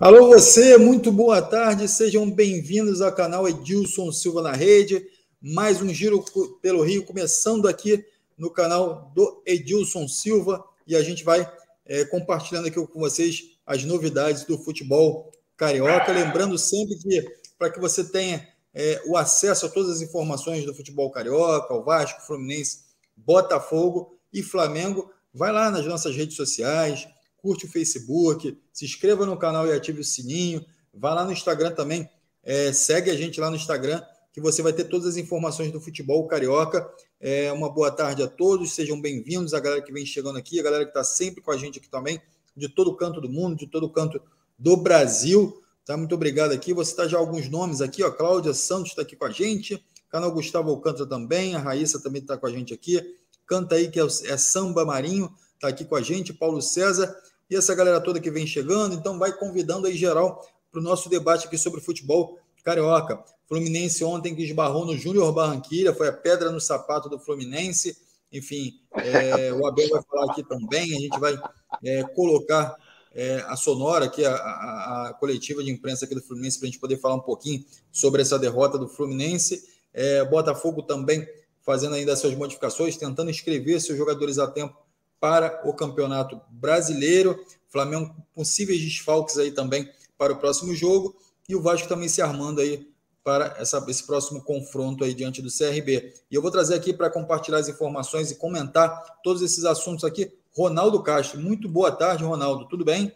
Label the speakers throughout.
Speaker 1: Alô, você, muito boa tarde, sejam bem-vindos ao canal Edilson Silva na Rede. Mais um giro pelo Rio, começando aqui no canal do Edilson Silva, e a gente vai é, compartilhando aqui com vocês as novidades do futebol carioca. Lembrando sempre que, para que você tenha é, o acesso a todas as informações do futebol carioca, o Vasco, Fluminense, Botafogo e Flamengo, vai lá nas nossas redes sociais curte o Facebook, se inscreva no canal e ative o sininho. Vá lá no Instagram também, é, segue a gente lá no Instagram, que você vai ter todas as informações do futebol carioca. É, uma boa tarde a todos, sejam bem-vindos, a galera que vem chegando aqui, a galera que está sempre com a gente aqui também, de todo canto do mundo, de todo canto do Brasil. Tá? Muito obrigado aqui. Você está já alguns nomes aqui, ó. Cláudia Santos está aqui com a gente, canal Gustavo Alcântara também, a Raíssa também está com a gente aqui. Canta aí que é, é Samba Marinho, está aqui com a gente, Paulo César e essa galera toda que vem chegando. Então, vai convidando aí geral para o nosso debate aqui sobre futebol carioca. Fluminense ontem que esbarrou no Júnior Barranquilha, foi a pedra no sapato do Fluminense. Enfim, é, o Abel vai falar aqui também. A gente vai é, colocar é, a sonora aqui, a, a, a, coletiva de imprensa aqui do Fluminense, para a gente poder falar um pouquinho sobre essa derrota do Fluminense. É, Botafogo também fazendo ainda suas modificações, tentando inscrever seus jogadores a tempo para o Campeonato Brasileiro. Flamengo possíveis desfalques aí também para o próximo jogo e o Vasco também se armando aí para essa, esse próximo confronto aí diante do CRB. E eu vou trazer aqui para compartilhar as informações e comentar todos esses assuntos aqui. Ronaldo Castro, muito boa tarde, Ronaldo. Tudo bem?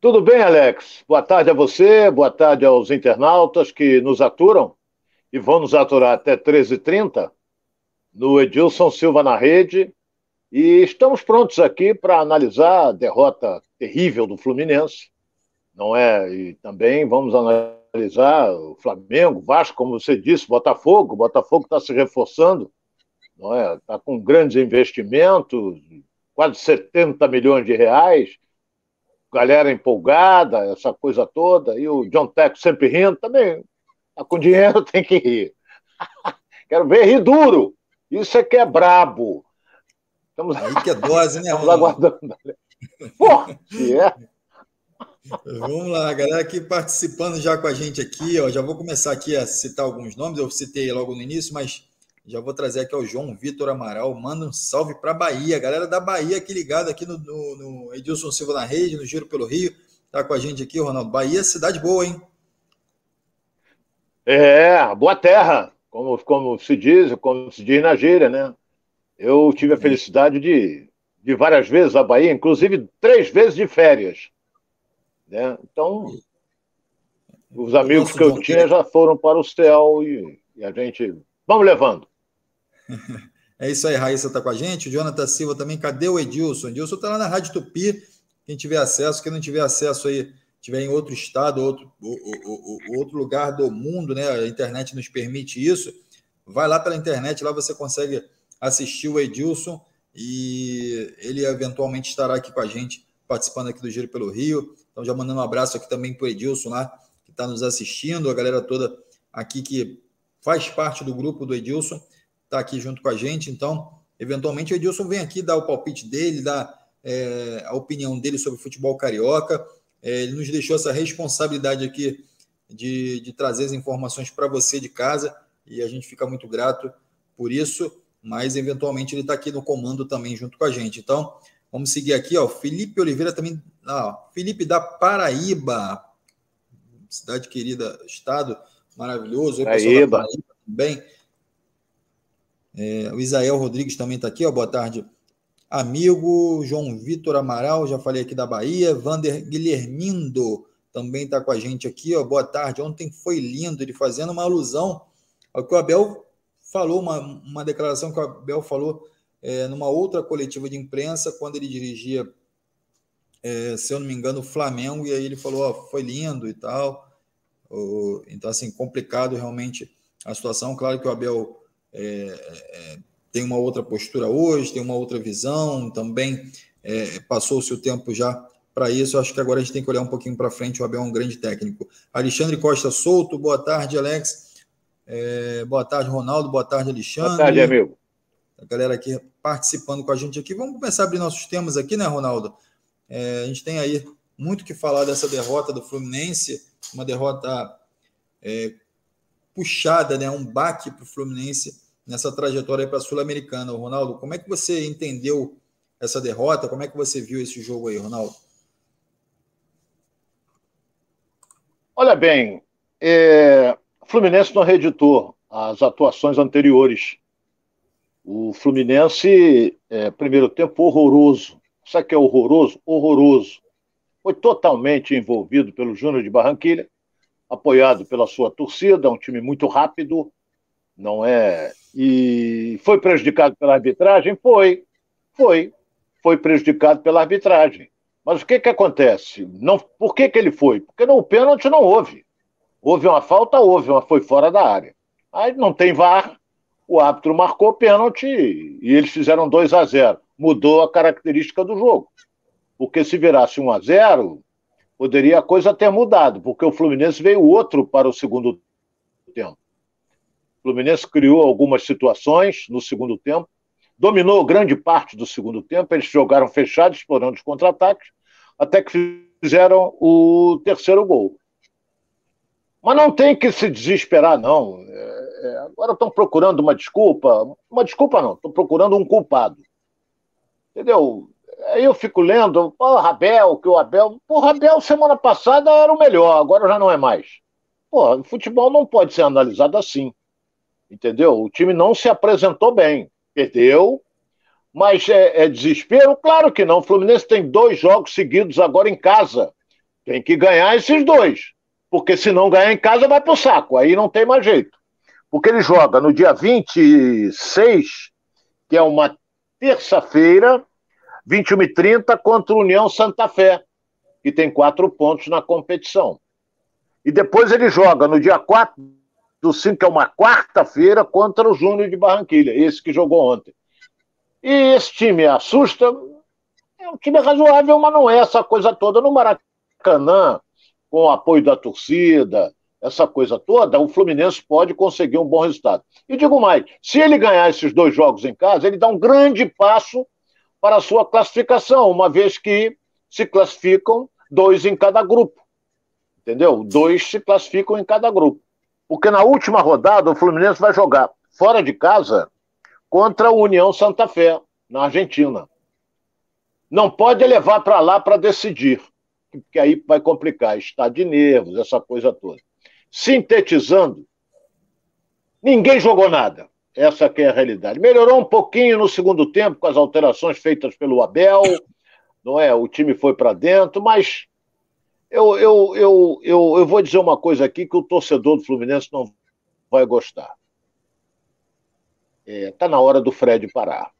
Speaker 2: Tudo bem, Alex. Boa tarde a você, boa tarde aos internautas que nos aturam e vão nos aturar até 13h30 no Edilson Silva na Rede e estamos prontos aqui para analisar a derrota terrível do Fluminense, não é? E também vamos analisar o Flamengo, Vasco, como você disse, Botafogo. O Botafogo está se reforçando, não é? Está com grandes investimentos, quase 70 milhões de reais, galera empolgada, essa coisa toda. E o John Teco sempre rindo também. Tá com dinheiro, tem que rir. Quero ver rir duro. Isso é que é brabo.
Speaker 1: Estamos... Aí que é dose, né?
Speaker 2: Estamos aguardando. Pô, se é.
Speaker 1: Vamos lá, galera aqui participando já com a gente aqui, ó, já vou começar aqui a citar alguns nomes, eu citei logo no início, mas já vou trazer aqui o João Vitor Amaral, manda um salve para Bahia, galera da Bahia aqui ligada aqui no, no, no, Edilson Silva na rede, no Giro pelo Rio, tá com a gente aqui, Ronaldo. Bahia, cidade boa, hein?
Speaker 2: É, boa terra, como, como se diz, como se diz na gíria, né? Eu tive a felicidade de, de várias vezes a Bahia, inclusive três vezes de férias. Né? Então, os amigos que eu tinha já foram para o céu e, e a gente. Vamos levando.
Speaker 1: É isso aí, Raíssa está com a gente. O Jonathan Silva também. Cadê o Edilson? O Edilson está lá na Rádio Tupi. Quem tiver acesso, quem não tiver acesso aí, tiver em outro estado, outro, outro lugar do mundo, né? A internet nos permite isso. Vai lá pela internet, lá você consegue assistir o Edilson e ele eventualmente estará aqui com a gente, participando aqui do Giro pelo Rio. Então, já mandando um abraço aqui também para o Edilson lá, que está nos assistindo, a galera toda aqui que faz parte do grupo do Edilson, está aqui junto com a gente. Então, eventualmente, o Edilson vem aqui dar o palpite dele, dar é, a opinião dele sobre futebol carioca. É, ele nos deixou essa responsabilidade aqui de, de trazer as informações para você de casa e a gente fica muito grato por isso mas eventualmente ele está aqui no comando também junto com a gente. Então, vamos seguir aqui, ó. Felipe Oliveira também, ó, Felipe da Paraíba, cidade querida, estado maravilhoso.
Speaker 2: Paraíba.
Speaker 1: Paraíba também. É, o Isael Rodrigues também está aqui, ó. Boa tarde, amigo. João Vitor Amaral, já falei aqui da Bahia. Vander Guilhermindo também está com a gente aqui, ó. Boa tarde. Ontem foi lindo, ele fazendo uma alusão ao que o Abel falou uma, uma declaração que o Abel falou é, numa outra coletiva de imprensa, quando ele dirigia, é, se eu não me engano, o Flamengo, e aí ele falou: foi lindo e tal. então, assim, complicado realmente a situação. Claro que o Abel é, é tem uma outra postura hoje, tem uma outra visão, também é, passou-se o tempo já para isso. Acho que agora a gente tem que olhar um pouquinho para frente. O Abel é um grande técnico. Alexandre Costa Souto, boa tarde, Alex. É, boa tarde, Ronaldo. Boa tarde, Alexandre.
Speaker 2: Boa tarde, amigo.
Speaker 1: A galera aqui participando com a gente aqui. Vamos começar a abrir nossos temas aqui, né, Ronaldo? É, a gente tem aí muito que falar dessa derrota do Fluminense, uma derrota é, puxada, né, um baque para o Fluminense nessa trajetória para a Sul-Americana. Ronaldo, como é que você entendeu essa derrota? Como é que você viu esse jogo aí, Ronaldo?
Speaker 2: Olha bem, é, Fluminense não reeditou as atuações anteriores. O Fluminense, é, primeiro tempo, horroroso. Sabe o que é horroroso? Horroroso. Foi totalmente envolvido pelo Júnior de Barranquilha, apoiado pela sua torcida, um time muito rápido, não é? E foi prejudicado pela arbitragem? Foi, foi, foi prejudicado pela arbitragem. Mas o que que acontece? Não, por que que ele foi? Porque no pênalti não houve. Houve uma falta, houve, uma foi fora da área. Aí não tem VAR, o árbitro marcou pênalti e eles fizeram 2 a 0 Mudou a característica do jogo. Porque se virasse 1 a 0 poderia a coisa ter mudado, porque o Fluminense veio outro para o segundo tempo. O Fluminense criou algumas situações no segundo tempo, dominou grande parte do segundo tempo, eles jogaram fechados, explorando os contra-ataques, até que fizeram o terceiro gol. Mas não tem que se desesperar, não. É, é, agora estão procurando uma desculpa. Uma desculpa não, estão procurando um culpado. Entendeu? Aí eu fico lendo, o Rabel, que o Abel. Pô, Rabel semana passada era o melhor, agora já não é mais. Pô, futebol não pode ser analisado assim. Entendeu? O time não se apresentou bem. Perdeu, mas é, é, desespero? Claro que não. O Fluminense tem dois jogos seguidos agora em casa. Tem que ganhar esses dois. Porque se não ganhar em casa, vai pro saco. Aí não tem mais jeito. Porque ele joga no dia 26, que é uma terça-feira, 21h30, contra o União Santa Fé, que tem quatro pontos na competição. E depois ele joga no dia 4 do 5, que é uma quarta-feira, contra o Júnior de Barranquilha, esse que jogou ontem. E esse time assusta, é um time razoável, mas não é essa coisa toda. No Maracanã, com o apoio da torcida, essa coisa toda, o Fluminense pode conseguir um bom resultado. E digo mais: se ele ganhar esses dois jogos em casa, ele dá um grande passo para a sua classificação, uma vez que se classificam dois em cada grupo. Entendeu? Dois se classificam em cada grupo. Porque na última rodada o Fluminense vai jogar fora de casa contra o União Santa Fé, na Argentina. Não pode levar para lá para decidir, porque aí vai complicar, estado de nervos, essa coisa toda. Sintetizando, ninguém jogou nada. Essa que é a realidade. Melhorou um pouquinho no segundo tempo com as alterações feitas pelo Abel, não é? O time foi para dentro, mas eu, eu, eu, eu, eu vou dizer uma coisa aqui que o torcedor do Fluminense não vai gostar. Está é, tá na hora do Fred parar.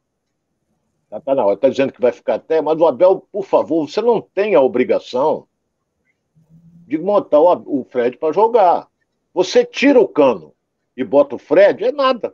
Speaker 2: Está tá na hora. Está dizendo que vai ficar até, mas o Abel, por favor, você não tem a obrigação de montar o, o Fred para jogar. Você tira o cano e bota o Fred, é nada.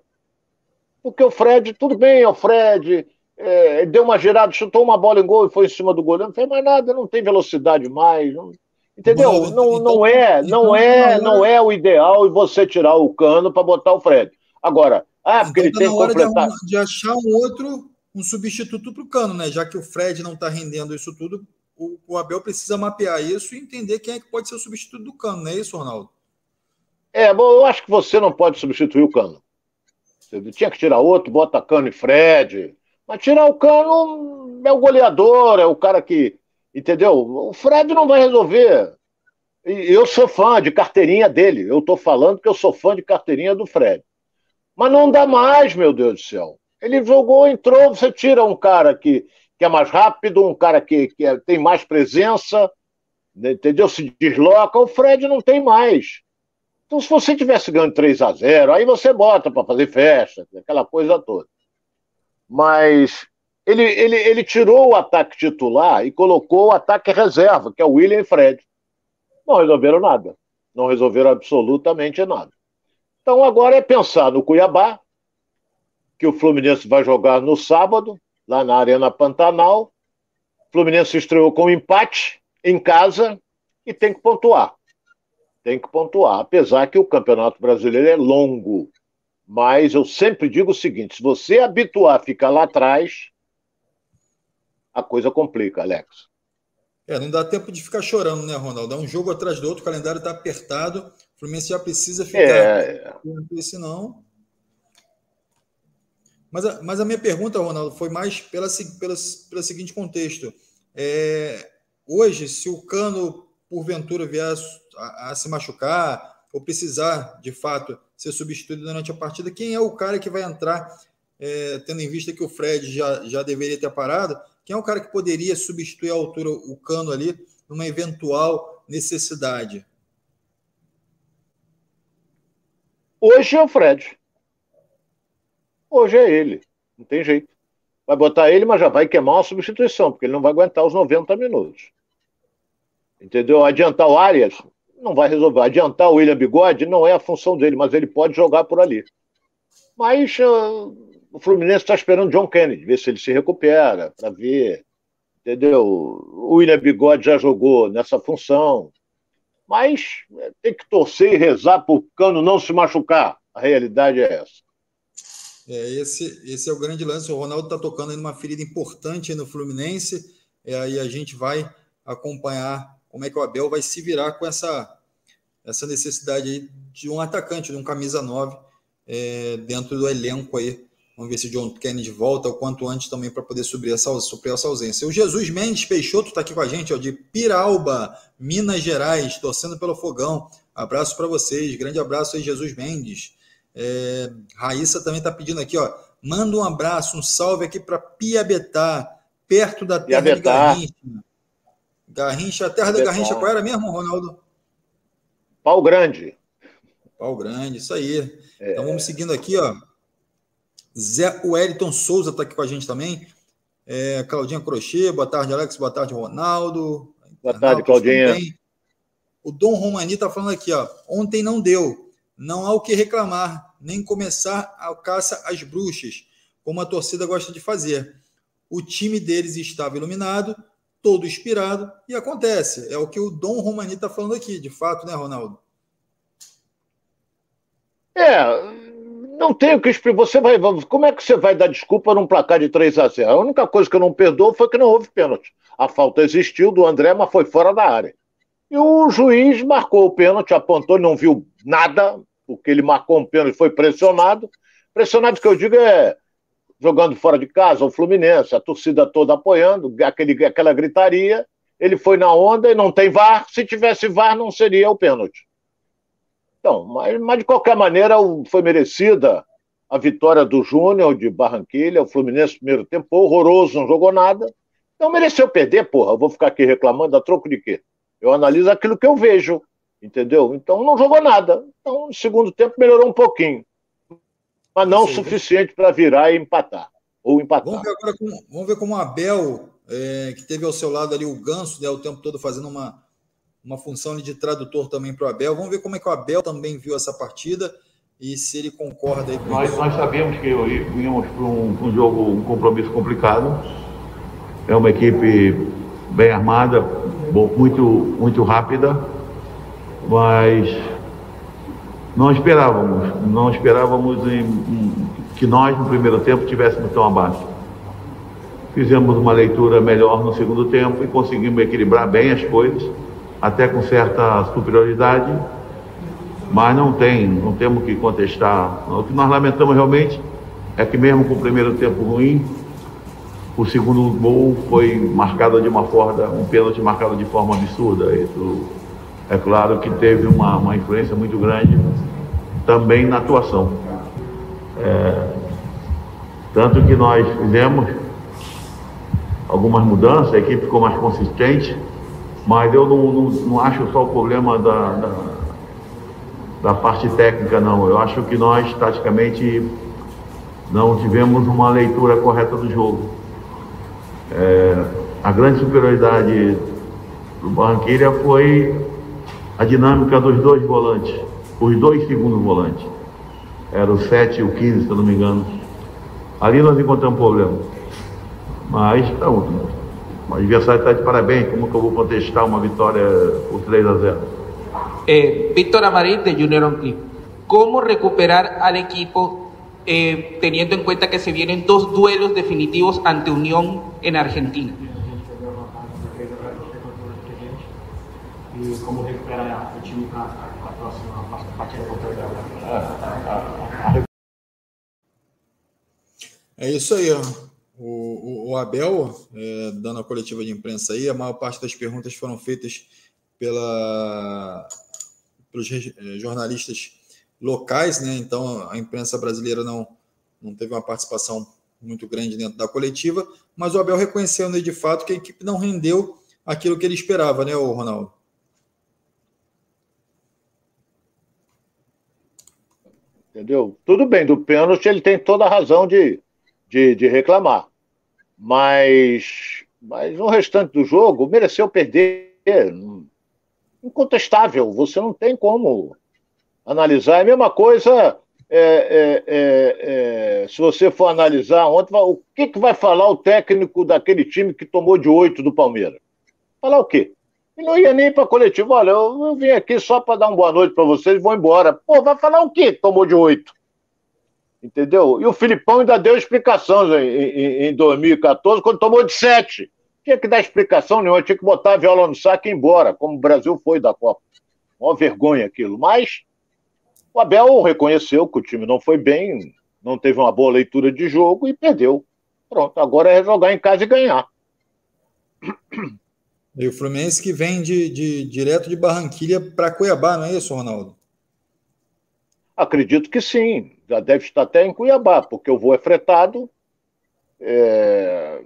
Speaker 2: Porque o Fred, tudo bem, é o Fred, é, deu uma girada, chutou uma bola em gol e foi em cima do goleiro, não fez mais nada, não tem velocidade mais. Não, entendeu? Não, não, não é, não é, não é o ideal você tirar o cano para botar o Fred. Agora, ah, porque então, ele tá tem que completar.
Speaker 1: De, de achar um outro, um substituto para o Cano, né? Já que o Fred não está rendendo isso tudo, o, o, Abel precisa mapear isso e entender quem é que pode ser o substituto do Cano, não é isso, Ronaldo?
Speaker 2: É, bom, eu acho que você não pode substituir o Cano. Você tinha que tirar outro, bota Cano e Fred. Mas tirar o Cano é o goleador, é o cara que. Entendeu? O Fred não vai resolver. Eu sou fã de carteirinha dele. Eu estou falando que eu sou fã de carteirinha do Fred. Mas não dá mais, meu Deus do céu. Ele jogou, entrou, você tira um cara que, que é mais rápido, um cara que, que é, tem mais presença, né, entendeu? Se desloca, o Fred não tem mais. Então, se você tivesse ganhando 3 a 0 aí você bota para fazer festa, aquela coisa toda. Mas ele, ele, ele tirou o ataque titular e colocou o ataque reserva, que é o William e Fred. Não resolveram nada. Não resolveram absolutamente nada. Então agora é pensar no Cuiabá, que o Fluminense vai jogar no sábado, lá na Arena Pantanal. O Fluminense estreou com um empate em casa e tem que pontuar. Tem que pontuar, apesar que o Campeonato Brasileiro é longo. Mas eu sempre digo o seguinte: se você habituar a ficar lá atrás, a coisa complica, Alex.
Speaker 1: É, não dá tempo de ficar chorando, né, Ronaldo? É um jogo atrás do outro, o calendário está apertado, o Fluminense já precisa ficar. É. Senão. Mas a, mas a minha pergunta, Ronaldo, foi mais pela, pela, pelo seguinte contexto. É, hoje, se o Cano, porventura, vier a, a, se machucar ou precisar, de fato, ser substituído durante a partida, quem é o cara que vai entrar, é, tendo em vista que o Fred já, já deveria ter parado, quem é o cara que poderia substituir à altura o Cano ali numa eventual necessidade?
Speaker 2: Hoje é o Fred. Hoje é ele. Não tem jeito. Vai botar ele, mas já vai queimar uma substituição, porque ele não vai aguentar os 90 minutos. Entendeu? Adiantar o Arias não vai resolver. Adiantar o William Bigode não é a função dele, mas ele pode jogar por ali. Mas uh, o Fluminense está esperando John Kennedy, ver se ele se recupera, para ver. Entendeu? O William Bigode já jogou nessa função. Mas é, tem que torcer e rezar para o cano não se machucar. A realidade é essa.
Speaker 1: É, esse, esse é o grande lance. O Ronaldo está tocando em uma ferida importante no Fluminense. É, aí a gente vai acompanhar como é que o Abel vai se virar com essa, essa necessidade aí de um atacante, de um camisa 9 é, dentro do elenco aí. Vamos ver se o John Kennedy volta o quanto antes também para poder suprir essa, suprir essa ausência. O Jesus Mendes Peixoto está aqui com a gente, ó, de Piralba, Minas Gerais, torcendo pelo fogão. Abraço para vocês, grande abraço aí, Jesus Mendes. É, Raíssa também está pedindo aqui, ó. Manda um abraço, um salve aqui para Piabetá, perto da terra Piabetá. de Garrincha. Garrincha, a terra da Garrincha, qual era mesmo, Ronaldo?
Speaker 2: Pau Grande.
Speaker 1: Pau Grande, isso aí. É. Então vamos seguindo aqui, ó. Zé Wellington Souza está aqui com a gente também. É, Claudinha Crochê, boa tarde, Alex, boa tarde, Ronaldo.
Speaker 2: Boa tarde, Claudinha. Também.
Speaker 1: O Dom Romani está falando aqui, ó. Ontem não deu. Não há o que reclamar nem começar a caça às bruxas, como a torcida gosta de fazer. O time deles estava iluminado, todo inspirado, e acontece. É o que o Dom Romani está falando aqui, de fato, né, Ronaldo?
Speaker 2: É, não tenho que explicar. Você vai. Como é que você vai dar desculpa num placar de 3 a 0 A única coisa que eu não perdoo foi que não houve pênalti. A falta existiu do André, mas foi fora da área. E o juiz marcou o pênalti, apontou, não viu nada, porque ele marcou um pênalti foi pressionado. Pressionado que eu digo é jogando fora de casa, o Fluminense, a torcida toda apoiando, aquele, aquela gritaria. Ele foi na onda e não tem VAR. Se tivesse VAR, não seria o pênalti. Então, mas, mas de qualquer maneira, foi merecida a vitória do Júnior de Barranquilha. O Fluminense, primeiro tempo, horroroso, não jogou nada. Então mereceu perder, porra. Eu vou ficar aqui reclamando a troco de quê? Eu analiso aquilo que eu vejo. Entendeu? Então não jogou nada. Então, no segundo tempo melhorou um pouquinho. Mas não o suficiente para virar e empatar. Ou empatar.
Speaker 1: Vamos ver, agora como, vamos ver como o Abel, é, que teve ao seu lado ali o Ganso, né, o tempo todo fazendo uma, uma função de tradutor também para o Abel. Vamos ver como é que o Abel também viu essa partida e se ele concorda aí com
Speaker 3: nós, isso. Nós sabemos que íamos para um, um jogo, um compromisso complicado. É uma equipe bem armada, muito, muito rápida mas não esperávamos, não esperávamos em, em, que nós no primeiro tempo tivéssemos tão abaixo. Fizemos uma leitura melhor no segundo tempo e conseguimos equilibrar bem as coisas, até com certa superioridade, mas não tem, não temos que contestar. O que nós lamentamos realmente é que mesmo com o primeiro tempo ruim, o segundo gol foi marcado de uma forma, um pênalti marcado de forma absurda. Isso é claro que teve uma, uma influência muito grande também na atuação. É, tanto que nós fizemos algumas mudanças, a equipe ficou mais consistente, mas eu não, não, não acho só o problema da, da, da, parte técnica, não. Eu acho que nós, taticamente, não tivemos uma leitura correta do jogo. É, a grande superioridade do Barranquilha foi a dinâmica dos dois volantes, os dois segundos volantes. Era o 7 e o 15, se eu não me engano. Ali nós encontramos um problema. Mas, então, o adversário está de parabéns. Como que eu vou contestar uma vitória por 3 a 0?
Speaker 4: Eh, Víctor Amarín de Junior Onclip. ¿Cómo recuperar al equipo eh, teniendo en cuenta que se vienen dos duelos definitivos ante Unión en Argentina?
Speaker 5: Para a próxima partida contra o?
Speaker 1: É isso aí, ó. O, o, o Abel, é, dando a coletiva de imprensa aí, a maior parte das perguntas foram feitas pela, pelos é, jornalistas locais, né? Então a imprensa brasileira não, não teve uma participação muito grande dentro da coletiva, mas o Abel reconhecendo de fato que a equipe não rendeu aquilo que ele esperava, né, o Ronaldo?
Speaker 2: Entendeu? Tudo bem, do pênalti ele tem toda a razão de, de, de reclamar. Mas, mas no restante do jogo, mereceu perder. Incontestável, você não tem como analisar. É a mesma coisa é, é, é, é, se você for analisar ontem, o que, que vai falar o técnico daquele time que tomou de oito do Palmeiras? Falar o quê? Ele não ia nem para coletivo. Olha, eu, eu, vim aqui só para dar uma boa noite para vocês e vou embora. Pô, vai falar o quê? Tomou de oito. Entendeu? E o Filipão ainda deu explicação em, em, em 2014, quando tomou de sete. Tinha que dar explicação nenhuma, tinha que botar a viola no saco e ir embora, como o Brasil foi da Copa. Uma vergonha aquilo. Mas o Abel reconheceu que o time não foi bem, não teve uma boa leitura de jogo e perdeu. Pronto, agora é jogar em casa e ganhar.
Speaker 1: E o Fluminense que vem de, de direto de Barranquilha para Cuiabá, não é isso, Ronaldo?
Speaker 2: Acredito que sim. Já deve estar até em Cuiabá, porque o voo é fretado. É...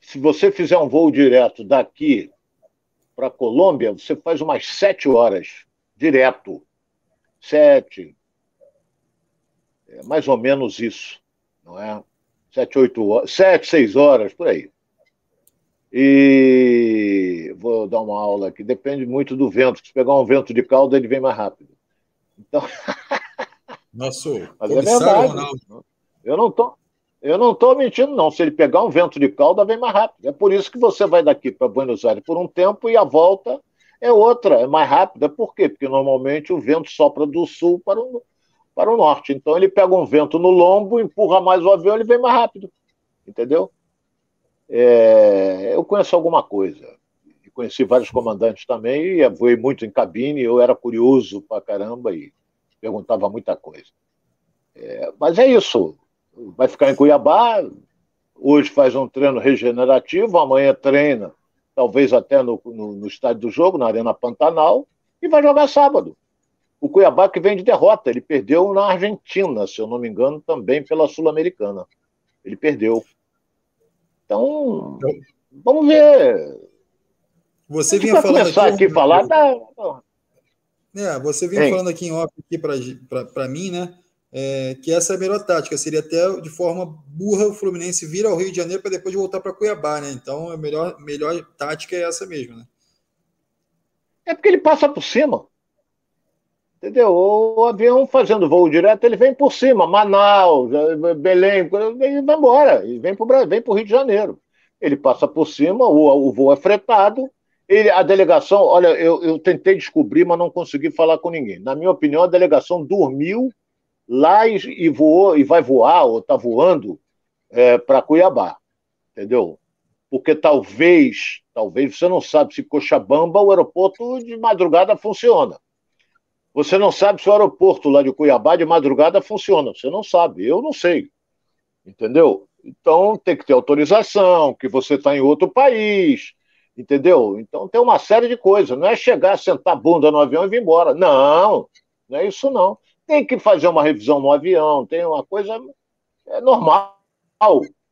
Speaker 2: Se você fizer um voo direto daqui para Colômbia, você faz umas sete horas direto sete, é mais ou menos isso, não é? Sete, oito horas, sete, seis horas, por aí. E vou dar uma aula aqui, depende muito do vento. Se pegar um vento de calda, ele vem mais rápido. Então.
Speaker 1: Nosso
Speaker 2: Mas é verdade. Ronaldo. Eu não tô, eu não estou mentindo, não. Se ele pegar um vento de calda, vem mais rápido. É por isso que você vai daqui para Buenos Aires por um tempo e a volta é outra, é mais rápida. Por quê? Porque normalmente o vento sopra do sul para o, para o norte. Então ele pega um vento no lombo, empurra mais o avião, ele vem mais rápido. Entendeu? É, eu conheço alguma coisa. Conheci vários comandantes também, e voei muito em cabine, eu era curioso pra caramba e perguntava muita coisa. É, mas é isso. Vai ficar em Cuiabá, hoje faz um treino regenerativo, amanhã treina talvez até no, no, no estádio do jogo, na Arena Pantanal, e vai jogar sábado. O Cuiabá que vem de derrota, ele perdeu na Argentina, se eu não me engano, também pela Sul-Americana. Ele perdeu. Então, vamos ver.
Speaker 1: Você vinha falando
Speaker 2: começar aqui, aqui falar, tá...
Speaker 1: É, você vinha falando aqui em off aqui para mim, né? é, que essa é a melhor tática. Seria até de forma burra o Fluminense vir ao Rio de Janeiro para depois voltar para Cuiabá, né? Então a melhor, melhor tática é essa mesmo, né?
Speaker 2: É porque ele passa por cima. Entendeu? O avião fazendo voo direto, ele vem por cima, Manaus, Belém, ele vai embora, e vem para o Rio de Janeiro. Ele passa por cima, o, o voo é fretado, ele, a delegação, olha, eu, eu tentei descobrir, mas não consegui falar com ninguém. Na minha opinião, a delegação dormiu lá e, e voou e vai voar ou está voando é, para Cuiabá, entendeu? Porque talvez, talvez você não sabe se Cochabamba o aeroporto de madrugada funciona. Você não sabe se o aeroporto lá de Cuiabá de madrugada funciona. Você não sabe, eu não sei, entendeu? Então tem que ter autorização, que você está em outro país, entendeu? Então tem uma série de coisas. Não é chegar, sentar bunda no avião e vir embora. Não, não é isso não tem que fazer uma revisão no avião, tem uma coisa. É normal,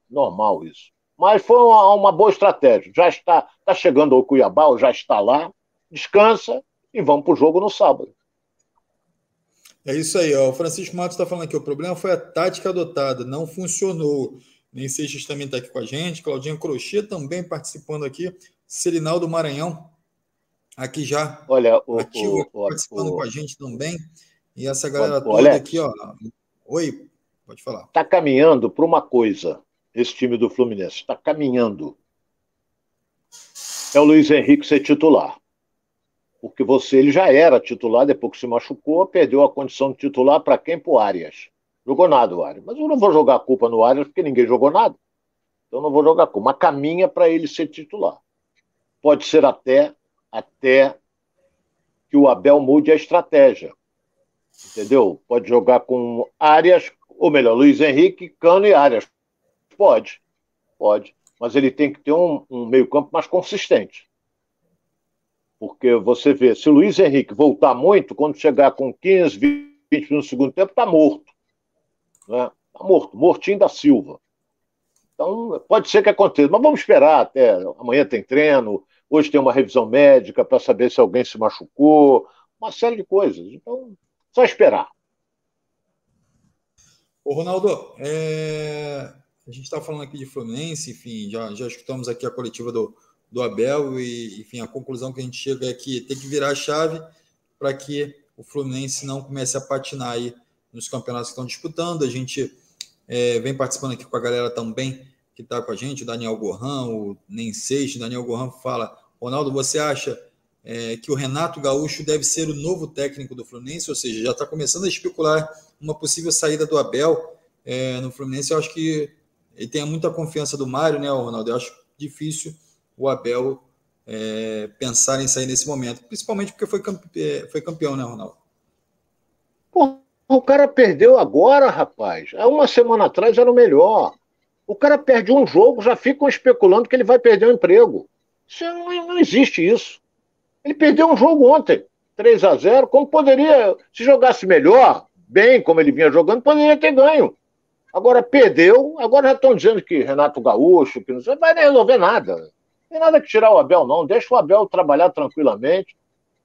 Speaker 2: normal isso. Mas foi uma, uma boa estratégia. Já está, está chegando ao Cuiabá, já está lá, descansa e vamos para o jogo no sábado.
Speaker 1: É isso aí, ó. o Francisco Matos está falando aqui. O problema foi a tática adotada, não funcionou. Nem Seixas também está aqui com a gente. Claudinha Crochê também participando aqui. Serinaldo Maranhão, aqui já
Speaker 2: Olha, o,
Speaker 1: ativo,
Speaker 2: o,
Speaker 1: participando
Speaker 2: o,
Speaker 1: com a gente também. E essa galera toda aqui, ó. Oi, pode falar.
Speaker 2: Está caminhando para uma coisa, esse time do Fluminense. Está caminhando. É o Luiz Henrique ser titular. Porque você, ele já era titular, depois que se machucou, perdeu a condição de titular para quem? Para o Arias. Jogou nada o Arias. Mas eu não vou jogar a culpa no Arias, porque ninguém jogou nada. Então não vou jogar a culpa. Mas caminha para ele ser titular. Pode ser até, até que o Abel mude a estratégia. Entendeu? Pode jogar com áreas, ou melhor, Luiz Henrique, Cano e áreas. Pode, pode. Mas ele tem que ter um, um meio-campo mais consistente. Porque você vê, se o Luiz Henrique voltar muito, quando chegar com 15, 20 minutos no segundo tempo, está morto. Né? Está morto, mortinho da Silva. Então, pode ser que aconteça, mas vamos esperar até. Amanhã tem treino, hoje tem uma revisão médica para saber se alguém se machucou, uma série de coisas. Então, só esperar.
Speaker 1: Ô, Ronaldo, é... a gente está falando aqui de Fluminense, enfim, já, já escutamos aqui a coletiva do, do Abel e, enfim, a conclusão que a gente chega é que tem que virar a chave para que o Fluminense não comece a patinar aí nos campeonatos que estão disputando. A gente é, vem participando aqui com a galera também que está com a gente, o Daniel Gorran, o Nem Seixas. Daniel Gorran fala: Ronaldo, você acha é, que o Renato Gaúcho deve ser o novo técnico do Fluminense? Ou seja, já está começando a especular uma possível saída do Abel é, no Fluminense. Eu acho que ele tem muita confiança do Mário, né, Ronaldo? Eu acho difícil o Abel é, pensar em sair nesse momento, principalmente porque foi, campe... É, foi campeão, né, Ronaldo?
Speaker 2: Pô, o cara perdeu agora, rapaz. Há uma semana atrás era o melhor. O cara perde um jogo, já ficam especulando que ele vai perder o emprego. Isso não, não existe isso. Ele perdeu um jogo ontem, 3 a 0 como poderia, se jogasse melhor, bem como ele vinha jogando, poderia ter ganho. Agora perdeu, agora já estão dizendo que Renato Gaúcho, que não sei, vai resolver nada. Tem nada que tirar o Abel, não. Deixa o Abel trabalhar tranquilamente.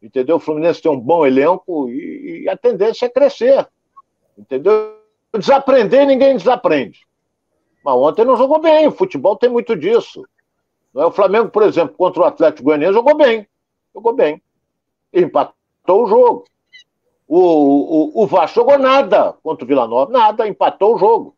Speaker 2: Entendeu? O Fluminense tem um bom elenco e, e a tendência é crescer. Entendeu? Desaprender, ninguém desaprende. Mas ontem não jogou bem. O futebol tem muito disso. É? O Flamengo, por exemplo, contra o Atlético Goianiense, jogou bem. Jogou bem. Empatou o jogo. O, o, o Vasco jogou nada contra o Vila Nova. Nada, empatou o jogo.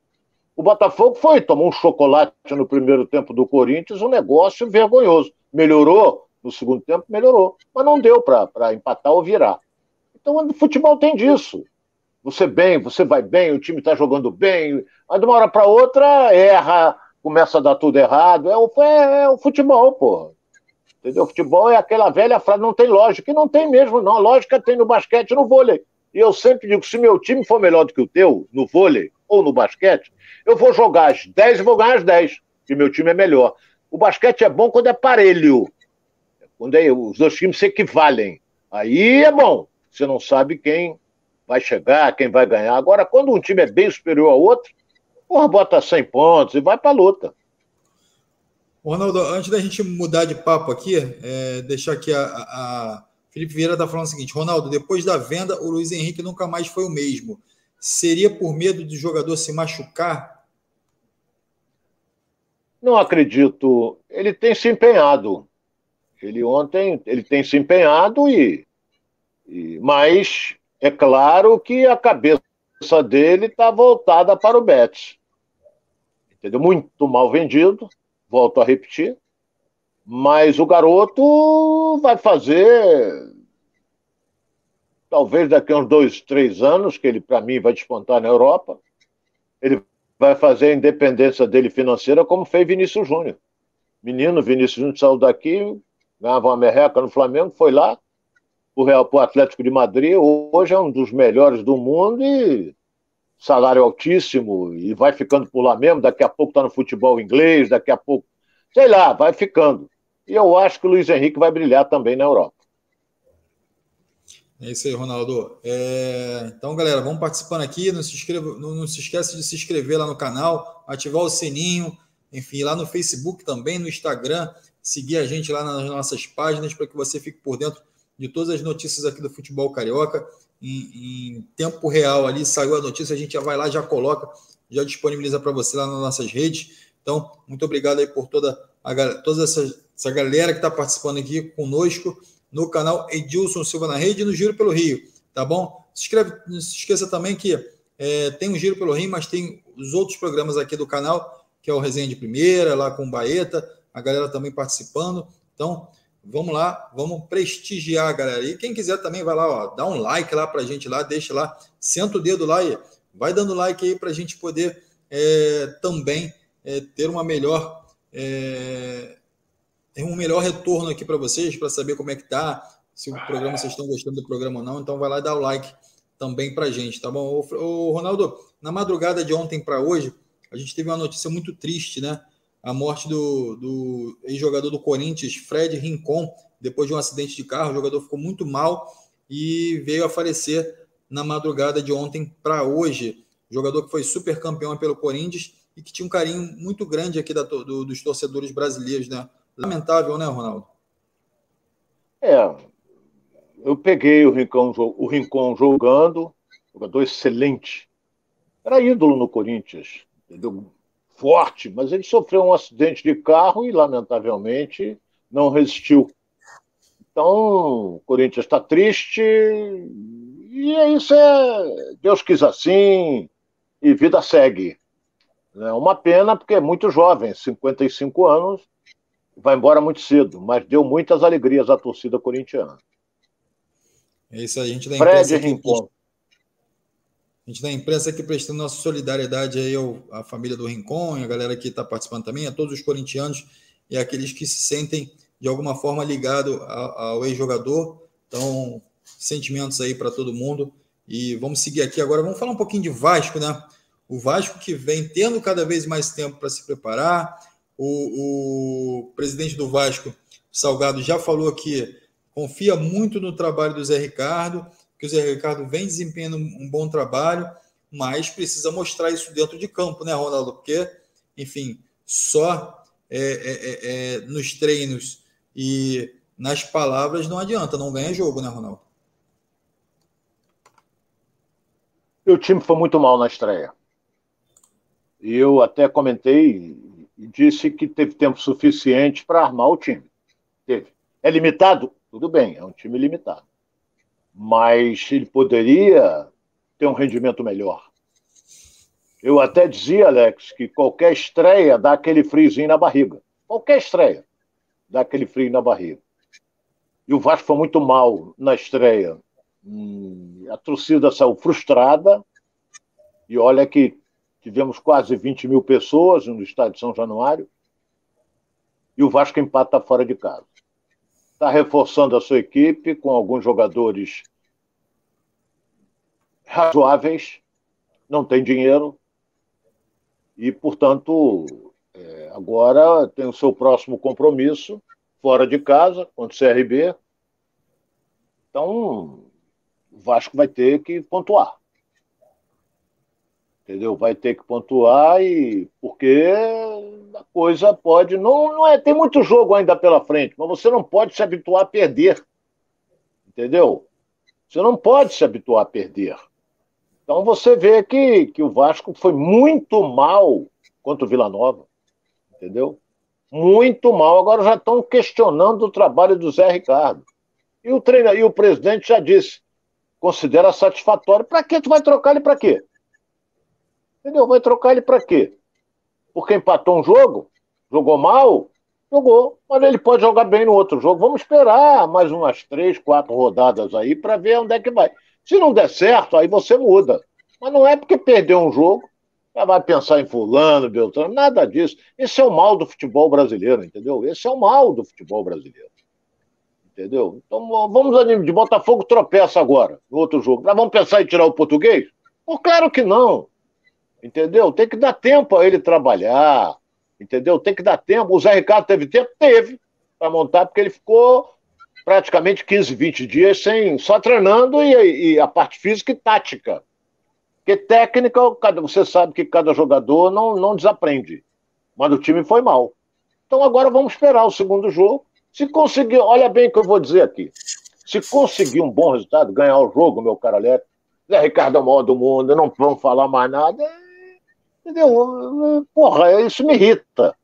Speaker 2: O Botafogo foi, tomou um chocolate no primeiro tempo do Corinthians, um negócio vergonhoso. Melhorou no segundo tempo, melhorou. Mas não deu para empatar ou virar. Então, o futebol tem disso você bem, você vai bem, o time está jogando bem, mas de uma hora para outra erra, começa a dar tudo errado. É o, é, é o futebol, pô. Entendeu? O futebol é aquela velha frase, não tem lógica. E não tem mesmo, não. Lógica tem no basquete e no vôlei. E eu sempre digo, se meu time for melhor do que o teu, no vôlei ou no basquete, eu vou jogar as 10 e vou ganhar as 10, porque meu time é melhor. O basquete é bom quando é parelho, quando é, os dois times se equivalem. Aí é bom. Você não sabe quem vai chegar, quem vai ganhar. Agora, quando um time é bem superior ao outro, porra, bota 100 pontos e vai para a luta.
Speaker 1: Ronaldo, antes da gente mudar de papo aqui, é, deixar aqui a, a, Felipe Vieira está falando o seguinte: Ronaldo, depois da venda, o Luiz Henrique nunca mais foi o mesmo. Seria por medo do jogador se machucar?
Speaker 2: Não acredito. Ele tem se empenhado. Ele ontem ele tem se empenhado e, e mas é claro que a cabeça dele está voltada para o Betis. Entendeu? Muito mal vendido, volto a repetir. Mas o garoto vai fazer. Talvez daqui a uns dois, três anos, que ele, para mim, vai despontar na Europa. Ele vai fazer a independência dele financeira, como fez Vinícius Júnior. Menino, Vinícius Júnior saiu daqui, ganhava uma merreca no Flamengo, foi lá, o Real para o Atlético de Madrid, hoje é um dos melhores do mundo e salário altíssimo, e vai ficando por lá mesmo, daqui a pouco está no futebol inglês, daqui a pouco, sei lá, vai ficando. E eu acho que o Luiz Henrique vai brilhar também na Europa.
Speaker 1: É isso aí, Ronaldo. É... Então, galera, vamos participando aqui. Não se, inscreva, não, não se esqueça de se inscrever lá no canal, ativar o sininho, enfim, lá no Facebook também, no Instagram, seguir a gente lá nas nossas páginas para que você fique por dentro de todas as notícias aqui do futebol carioca. Em, em, tempo real ali saiu a notícia, a gente já vai lá, já coloca, já disponibiliza para você lá nas nossas redes. Então, muito obrigado aí por toda, a, toda essa, essa galera que está participando aqui conosco no canal Edilson Silva na Rede e no Giro pelo Rio, tá bom? Se, inscreve, não se esqueça também que é, tem o Giro pelo Rio, mas tem os outros programas aqui do canal, que é o Resenha de Primeira, lá com o Baeta, a galera também participando. Então, Vamos lá, vamos prestigiar, galera. E quem quiser também vai lá, ó, dá um like lá pra gente lá, deixa lá, senta o dedo lá e vai dando like aí pra gente poder é, também é, ter uma melhor é, um melhor retorno aqui para vocês, para saber como é que tá, se o programa vocês estão gostando do programa ou não. Então vai lá e dá o like também para gente, tá bom? O, Ronaldo, na madrugada de ontem para hoje, a gente teve uma notícia muito triste, né? A morte do, do ex-jogador do Corinthians, Fred Rincon, depois de um acidente de carro. O jogador ficou muito mal e veio a falecer na madrugada de ontem para hoje. Jogador que foi super campeão pelo Corinthians e que tinha um carinho muito grande aqui da, do, dos torcedores brasileiros, né? Lamentável, né, Ronaldo?
Speaker 2: É, eu peguei o Rincon, o jogando, jogador excelente. Era ídolo no Corinthians, entendeu? Forte, mas ele sofreu um acidente de carro e, lamentavelmente, não resistiu. Então, o Corinthians está triste, e é isso é. Deus quis assim, e vida segue. É uma pena, porque é muito jovem, 55 anos, vai embora muito cedo, mas deu muitas alegrias à torcida corintiana.
Speaker 1: É isso aí, a gente da
Speaker 2: Fred Rincon.
Speaker 1: A gente da imprensa aqui prestando nossa solidariedade aí ao, à família do Rincon, a galera que está participando também, a todos os corintianos e aqueles que se sentem de alguma forma ligados ao ex-jogador. Então, sentimentos aí para todo mundo. E vamos seguir aqui agora. Vamos falar um pouquinho de Vasco, né? O Vasco que vem tendo cada vez mais tempo para se preparar. O, o, presidente do Vasco, Salgado, já falou que confia muito no trabalho do Zé Ricardo, que o Zé Ricardo vem desempenhando um bom trabalho, mas precisa mostrar isso dentro de campo, né, Ronaldo? Porque, enfim, só é, é, é, é nos treinos e nas palavras não adianta, não ganha jogo, né, Ronaldo?
Speaker 2: o time foi muito mal na estreia. Eu até comentei e disse que teve tempo suficiente para armar o time. Teve. É limitado? Tudo bem, é um time limitado. Mas ele poderia ter um rendimento melhor. Eu até dizia, Alex, que qualquer estreia dá aquele friozinho na barriga. Qualquer estreia dá aquele frio na barriga. E o Vasco foi muito mal na estreia. Hum, a torcida saiu frustrada. E olha que tivemos quase 20 mil pessoas no estádio de São Januário. E o Vasco empata fora de casa. Está reforçando a sua equipe com alguns jogadores razoáveis, não tem dinheiro e, portanto, é, agora tem o seu próximo compromisso fora de casa contra o CRB. Então, o Vasco vai ter que pontuar. Entendeu? Vai ter que pontuar e porque a coisa pode não não é tem muito jogo ainda pela frente, mas você não pode se habituar a perder. Entendeu? Você não pode se habituar a perder. Então você vê que, que o Vasco foi muito mal contra o Vila Nova. Entendeu? Muito mal. Agora já estão questionando o trabalho do Zé Ricardo. E o treinador, e o presidente já disse: considera satisfatório. Para que tu vai trocar ele para quê? Entendeu? Vai trocar ele para quê? Porque empatou um jogo? Jogou mal? Jogou. Mas ele pode jogar bem no outro jogo. Vamos esperar mais umas três, quatro rodadas aí para ver onde é que vai. Se não der certo, aí você muda. Mas não é porque perdeu um jogo, já vai pensar em fulano, Beltrano, nada disso. Esse é o mal do futebol brasileiro, entendeu? Esse é o mal do futebol brasileiro. Entendeu? Então vamos de Botafogo tropeça agora no outro jogo. Mas vamos pensar em tirar o português? Claro que não. Entendeu? Tem que dar tempo a ele trabalhar. Entendeu? Tem que dar tempo. O Zé Ricardo teve tempo? Teve para montar, porque ele ficou praticamente 15, 20 dias sem, só treinando e, e a parte física e tática. Porque técnica, você sabe que cada jogador não, não desaprende. Mas o time foi mal. Então agora vamos esperar o segundo jogo se conseguir, olha bem o que eu vou dizer aqui. Se conseguir um bom resultado, ganhar o jogo, meu caro Alex, Zé Ricardo é o maior do mundo, não vamos falar mais nada. Entendeu? Porra, isso me irrita.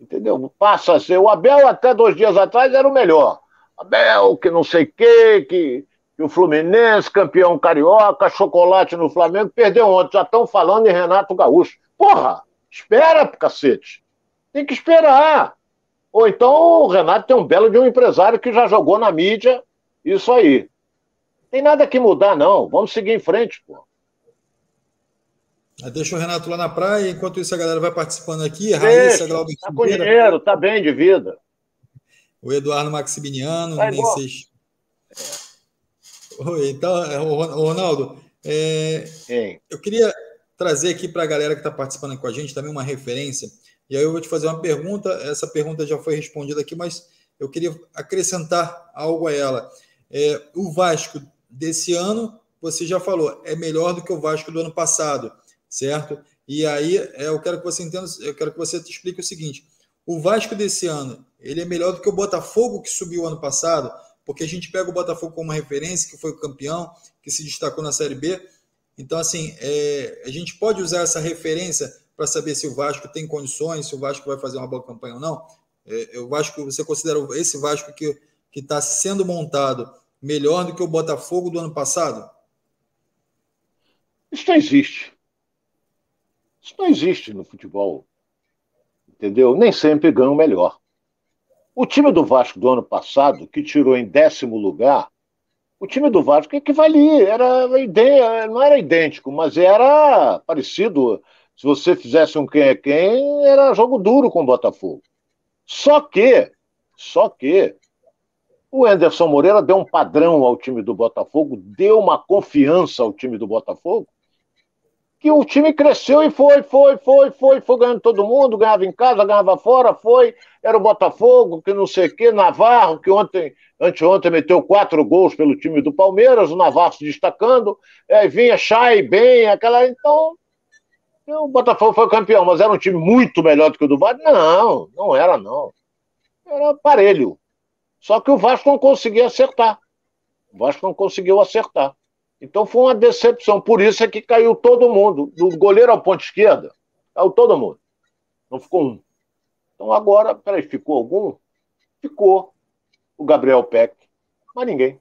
Speaker 2: Entendeu? Passa a ser. O Abel, até dois dias atrás, era o melhor. Abel, que não sei o quê, que, que o Fluminense, campeão carioca, chocolate no Flamengo, perdeu ontem. Já estão falando em Renato Gaúcho. Porra, espera, cacete. Tem que esperar. Ou então o Renato tem um belo de um empresário que já jogou na mídia isso aí. Tem nada que mudar, não. Vamos seguir em frente, pô.
Speaker 1: Deixa o Renato lá na praia, enquanto isso a galera vai participando aqui.
Speaker 2: Raíssa, Glauber Tá com dinheiro, tá bem de vida.
Speaker 1: O Eduardo Maximiliano, nem sei, Oi, então, é, Ronaldo, é, eu queria trazer aqui para a galera que está participando com a gente também uma referência. E aí eu vou te fazer uma pergunta. Essa pergunta já foi respondida aqui, mas eu queria acrescentar algo a ela. É, o Vasco desse ano, você já falou, é melhor do que o Vasco do ano passado, certo? E aí é, eu quero que você entenda, eu quero que você explique o seguinte: o Vasco desse ano, ele é melhor do que o Botafogo que subiu ano passado, porque a gente pega o Botafogo como referência, que foi o campeão, que se destacou na Série B. Então, assim, é, a gente pode usar essa referência para saber se o Vasco tem condições, se o Vasco vai fazer uma boa campanha ou não. É, o Vasco, você considera esse Vasco que está sendo montado melhor do que o Botafogo do ano passado?
Speaker 2: Isso não existe. Isso não existe no futebol. Entendeu? Nem sempre ganha o melhor. O time do Vasco do ano passado, que tirou em décimo lugar, o time do Vasco equivalia, era não era idêntico, mas era parecido. Se você fizesse um quem é quem, era jogo duro com o Botafogo. Só que, só que, o Anderson Moreira deu um padrão ao time do Botafogo, deu uma confiança ao time do Botafogo, que o time cresceu e foi, foi, foi, foi, foi ganhando todo mundo, ganhava em casa, ganhava fora, foi, era o Botafogo, que não sei o quê, Navarro, que ontem, anteontem meteu quatro gols pelo time do Palmeiras, o Navarro se destacando, aí vinha Chay bem, aquela, então, o Botafogo foi campeão, mas era um time muito melhor do que o do Vasco? Não, não era não, era parelho, só que o Vasco não conseguia acertar, o Vasco não conseguiu acertar. Então foi uma decepção. Por isso é que caiu todo mundo. Do goleiro ao ponto esquerda, caiu todo mundo. Não ficou um. Então agora, peraí, ficou algum? Ficou o Gabriel Peck, mas ninguém.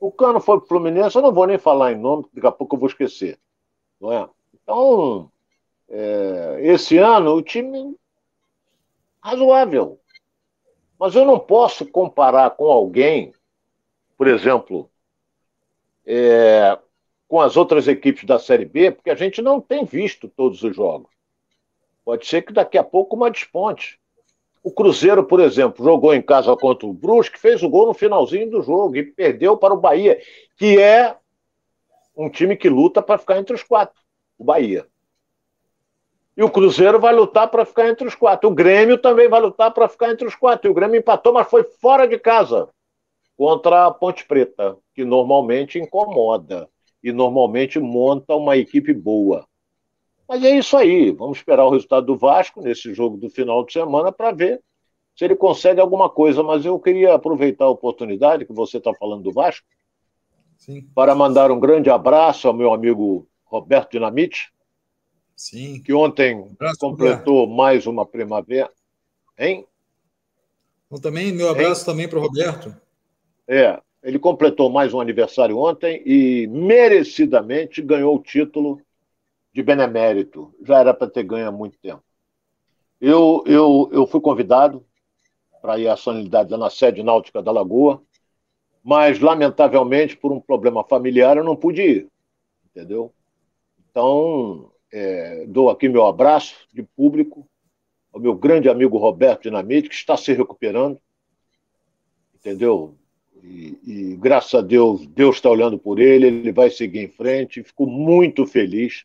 Speaker 2: O Cano foi pro Fluminense, eu não vou nem falar em nome, daqui a pouco eu vou esquecer. Não é? Então, é, esse ano o time razoável. Mas eu não posso comparar com alguém, por exemplo, é, com as outras equipes da Série B, porque a gente não tem visto todos os jogos. Pode ser que daqui a pouco uma desponte. O Cruzeiro, por exemplo, jogou em casa contra o Brusque, fez o gol no finalzinho do jogo e perdeu para o Bahia, que é um time que luta para ficar entre os quatro, o Bahia. E o Cruzeiro vai lutar para ficar entre os quatro. O Grêmio também vai lutar para ficar entre os quatro. E o Grêmio empatou, mas foi fora de casa contra a Ponte Preta, que normalmente incomoda e normalmente monta uma equipe boa. Mas é isso aí. Vamos esperar o resultado do Vasco nesse jogo do final de semana para ver se ele consegue alguma coisa. Mas eu queria aproveitar a oportunidade que você está falando do Vasco Sim. para mandar um grande abraço ao meu amigo Roberto Dinamite, Sim. que ontem abraço, completou Roberto. mais uma primavera. Hein?
Speaker 1: Então, também meu abraço hein? também para o Roberto.
Speaker 2: É, ele completou mais um aniversário ontem e merecidamente ganhou o título de benemérito. Já era para ter ganho há muito tempo. Eu, eu, eu fui convidado para ir à solenidade na sede náutica da Lagoa, mas, lamentavelmente, por um problema familiar, eu não pude ir. Entendeu? Então, é, dou aqui meu abraço de público ao meu grande amigo Roberto Dinamite, que está se recuperando. Entendeu? E, e, graças a Deus, Deus está olhando por ele, ele vai seguir em frente. Fico muito feliz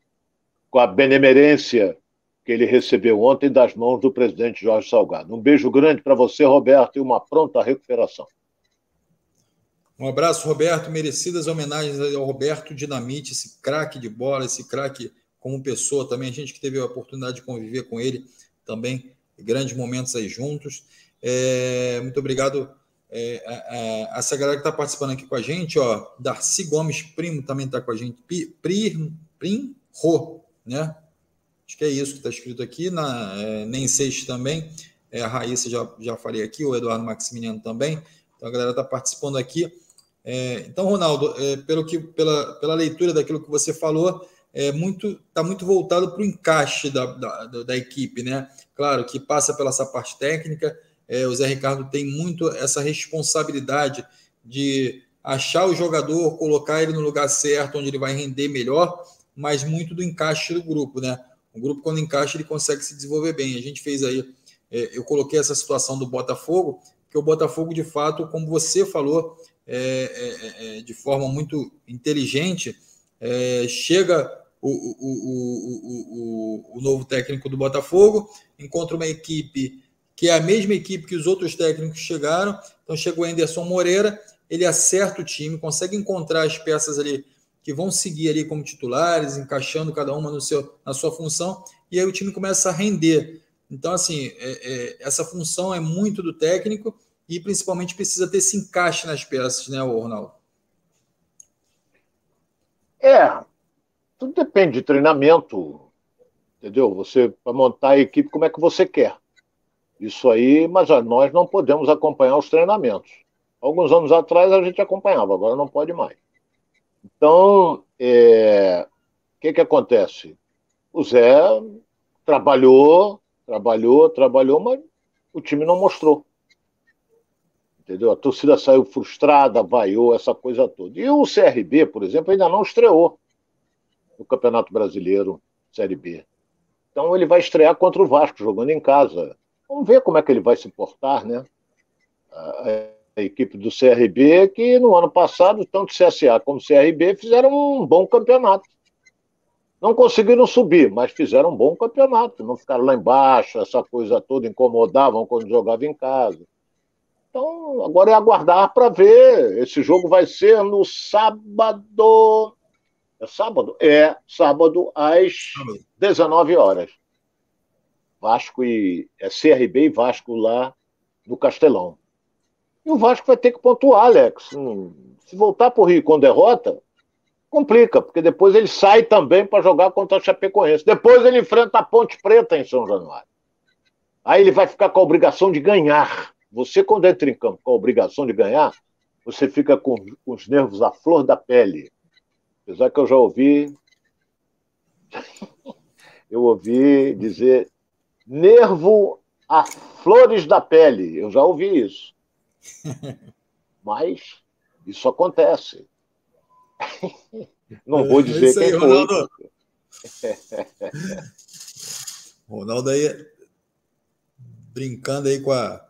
Speaker 2: com a benemerência que ele recebeu ontem das mãos do presidente Jorge Salgado. Um beijo grande para você, Roberto, e uma pronta recuperação.
Speaker 1: Um abraço, Roberto. Merecidas homenagens ao Roberto Dinamite, esse craque de bola, esse craque como pessoa também. A gente que teve a oportunidade de conviver com ele também, grandes momentos aí juntos. É, muito obrigado é, essa galera que está participando aqui com a gente, ó, Darcy Gomes Primo também está com a gente, Prim, Prim né? Acho que é isso que está escrito aqui, na, é, nem sexto também, é, a Raíssa já, já falei aqui, o Eduardo Maximiliano também, então a galera está participando aqui. É, então, Ronaldo, é, pelo que, pela, pela leitura daquilo que você falou, é muito está muito voltado para o encaixe da, da, da equipe, né? Claro que passa pela essa parte técnica, é, o Zé Ricardo tem muito essa responsabilidade de achar o jogador, colocar ele no lugar certo, onde ele vai render melhor, mas muito do encaixe do grupo, né? O grupo, quando encaixa, ele consegue se desenvolver bem. A gente fez aí, é, eu coloquei essa situação do Botafogo, que o Botafogo, de fato, como você falou, é, é, é, de forma muito inteligente, é, chega o, o, o, o, novo técnico do Botafogo, encontra uma equipe que é a mesma equipe que os outros técnicos chegaram. Então chega o Anderson Moreira, ele acerta o time, consegue encontrar as peças ali que vão seguir ali como titulares, encaixando cada uma no seu, na sua função, e aí o time começa a render. Então, assim, é, é, essa função é muito do técnico e principalmente precisa ter esse encaixe nas peças, né, Ronaldo?
Speaker 2: É, tudo depende de treinamento, entendeu? Você, para montar a equipe, como é que você quer. Isso aí, mas nós não podemos acompanhar os treinamentos. Alguns anos atrás a gente acompanhava, agora não pode mais. Então, é, o que, que acontece? O Zé trabalhou, trabalhou, trabalhou, mas o time não mostrou. Entendeu? A torcida saiu frustrada, vaiou, essa coisa toda. E o CRB, por exemplo, ainda não estreou no Campeonato Brasileiro Série B. Então ele vai estrear contra o Vasco, jogando em casa. Vamos ver como é que ele vai se portar, né? a equipe do CRB, que no ano passado, tanto CSA como CRB fizeram um bom campeonato. Não conseguiram subir, mas fizeram um bom campeonato. Não ficaram lá embaixo, essa coisa toda, incomodavam quando jogavam em casa. Então, agora é aguardar para ver. Esse jogo vai ser no sábado. É sábado? É, sábado às 19 horas. Vasco e. É CRB e Vasco lá no Castelão. E o Vasco vai ter que pontuar, Alex. Se voltar para o Rio com derrota, complica, porque depois ele sai também para jogar contra a Chapecoense. Depois ele enfrenta a Ponte Preta em São Januário. Aí ele vai ficar com a obrigação de ganhar. Você, quando entra em campo com a obrigação de ganhar, você fica com, com os nervos à flor da pele. Apesar que eu já ouvi. eu ouvi dizer nervo a flores da pele. Eu já ouvi isso. Mas isso acontece. Não vou é dizer é quem aí, Ronaldo.
Speaker 1: Ronaldo aí brincando aí com, a,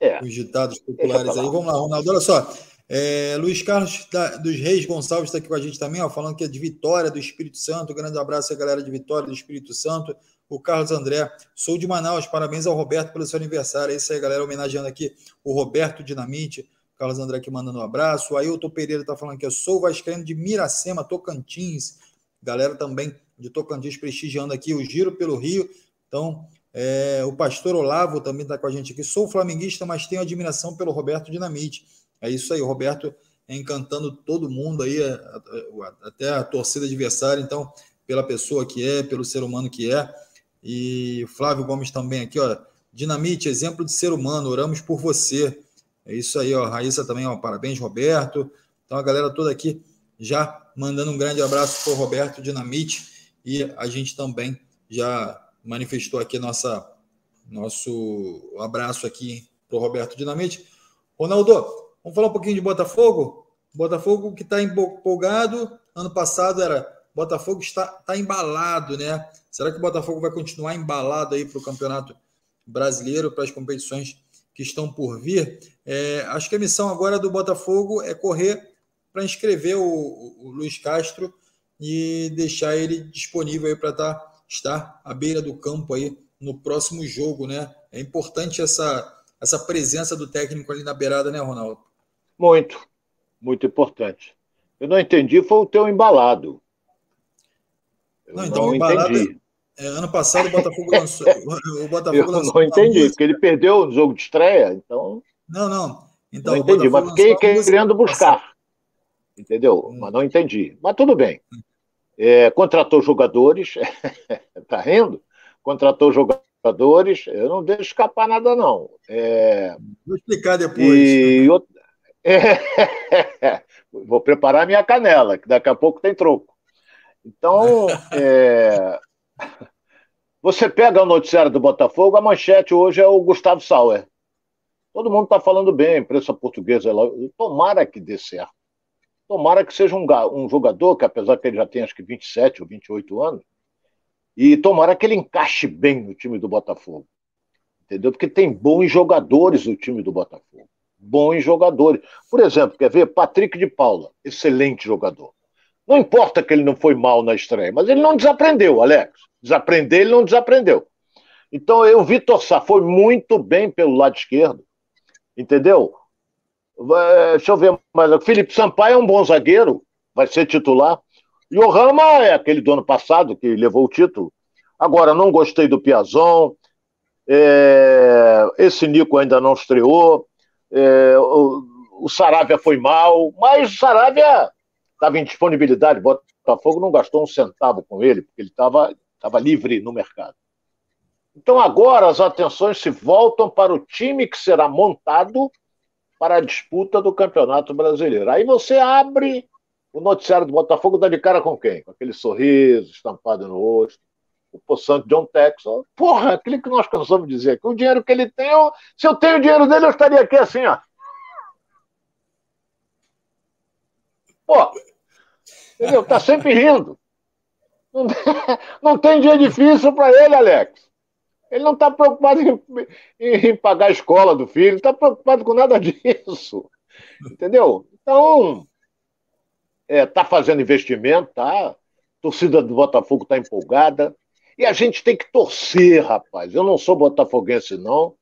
Speaker 1: é. com os ditados populares aí. Vamos lá, Ronaldo, olha só. É, Luiz Carlos da, dos Reis Gonçalves está aqui com a gente também, ó, falando que é de Vitória do Espírito Santo. Grande abraço à galera de Vitória do Espírito Santo o Carlos André. Sou de Manaus, parabéns ao Roberto pelo seu aniversário. É isso aí, galera, homenageando aqui o Roberto Dinamite. Carlos André aqui mandando um abraço. O Ailton Pereira está falando que eu sou vascaíno de Miracema, Tocantins. Galera também de Tocantins prestigiando aqui o Giro pelo Rio. Então, é, o pastor Olavo também está com a gente aqui. Sou flamenguista, mas tenho admiração pelo Roberto Dinamite. É isso aí, o Roberto encantando todo mundo aí, até a torcida adversária. Então, pela pessoa que é, pelo ser humano que é. E Flávio Gomes também aqui, ó. Dinamite, exemplo de ser humano, oramos por você. É isso aí, ó. Raíssa também, ó. Parabéns, Roberto. Então a galera toda aqui já mandando um grande abraço para o Roberto Dinamite. E a gente também já manifestou aqui nossa, nosso abraço aqui para o Roberto Dinamite. Ronaldo, vamos falar um pouquinho de Botafogo? Botafogo que está empolgado. Ano passado era Botafogo está, está embalado, né? Será que o Botafogo vai continuar embalado aí para o Campeonato Brasileiro, para as competições que estão por vir? É, acho que a missão agora do Botafogo é correr para inscrever o, o, Luiz Castro e deixar ele disponível aí para tá, estar à beira do campo aí no próximo jogo, né? É importante essa, essa presença do técnico ali na beirada, né, Ronaldo?
Speaker 2: Muito, muito importante. Eu não entendi, foi o teu embalado.
Speaker 1: Eu não, então, não entendi. É, ano passado o Botafogo lançou. O
Speaker 2: Botafogo eu lançou não entendi, porque ele perdeu o jogo de estreia, então.
Speaker 1: Não, não. Então,
Speaker 2: não entendi, mas fiquei querendo buscar. Entendeu? Hum. Mas não entendi. Mas tudo bem. É, contratou jogadores, tá rindo? Contratou jogadores, eu não deixo escapar nada, não. É...
Speaker 1: Vou explicar depois.
Speaker 2: E... É... Vou preparar minha canela, que daqui a pouco tem troco. Então, é... você pega o noticiário do Botafogo, a manchete hoje é o Gustavo Sauer. Todo mundo está falando bem, a imprensa portuguesa. Tomara que dê certo. Tomara que seja um, um jogador que, apesar que ele já tem acho que 27 ou 28 anos, e tomara que ele encaixe bem no time do Botafogo. Entendeu? Porque tem bons jogadores no time do Botafogo. bons jogadores. Por exemplo, quer ver? Patrick de Paula, excelente jogador. Não importa que ele não foi mal na estreia, mas ele não desaprendeu, Alex. Desaprender, ele não desaprendeu. Então, eu, Vitor Sá foi muito bem pelo lado esquerdo, entendeu? Deixa eu ver mais. O Felipe Sampaio é um bom zagueiro, vai ser titular. E o Rama é aquele do ano passado que levou o título. Agora, não gostei do Piazon. É... Esse Nico ainda não estreou. É... O... o Saravia foi mal, mas o Saravia estava em disponibilidade. Botafogo não gastou um centavo com ele, porque ele estava livre no mercado. Então agora as atenções se voltam para o time que será montado para a disputa do Campeonato Brasileiro. Aí você abre o noticiário do Botafogo, dá de cara com quem? Com aquele sorriso estampado no rosto. O poçante John Texas. Porra, aquilo que nós cansamos de dizer, que o dinheiro que ele tem, eu, se eu tenho o dinheiro dele, eu estaria aqui assim, ó. Pô, entendeu? Tá sempre rindo. Não, não tem dia difícil para ele, Alex. Ele não está preocupado em, em, pagar a escola do filho, não está preocupado com nada disso. Entendeu? Então, está é, fazendo investimento, tá? A torcida do Botafogo está empolgada. E a gente tem que torcer, rapaz. Eu não sou botafoguense, não.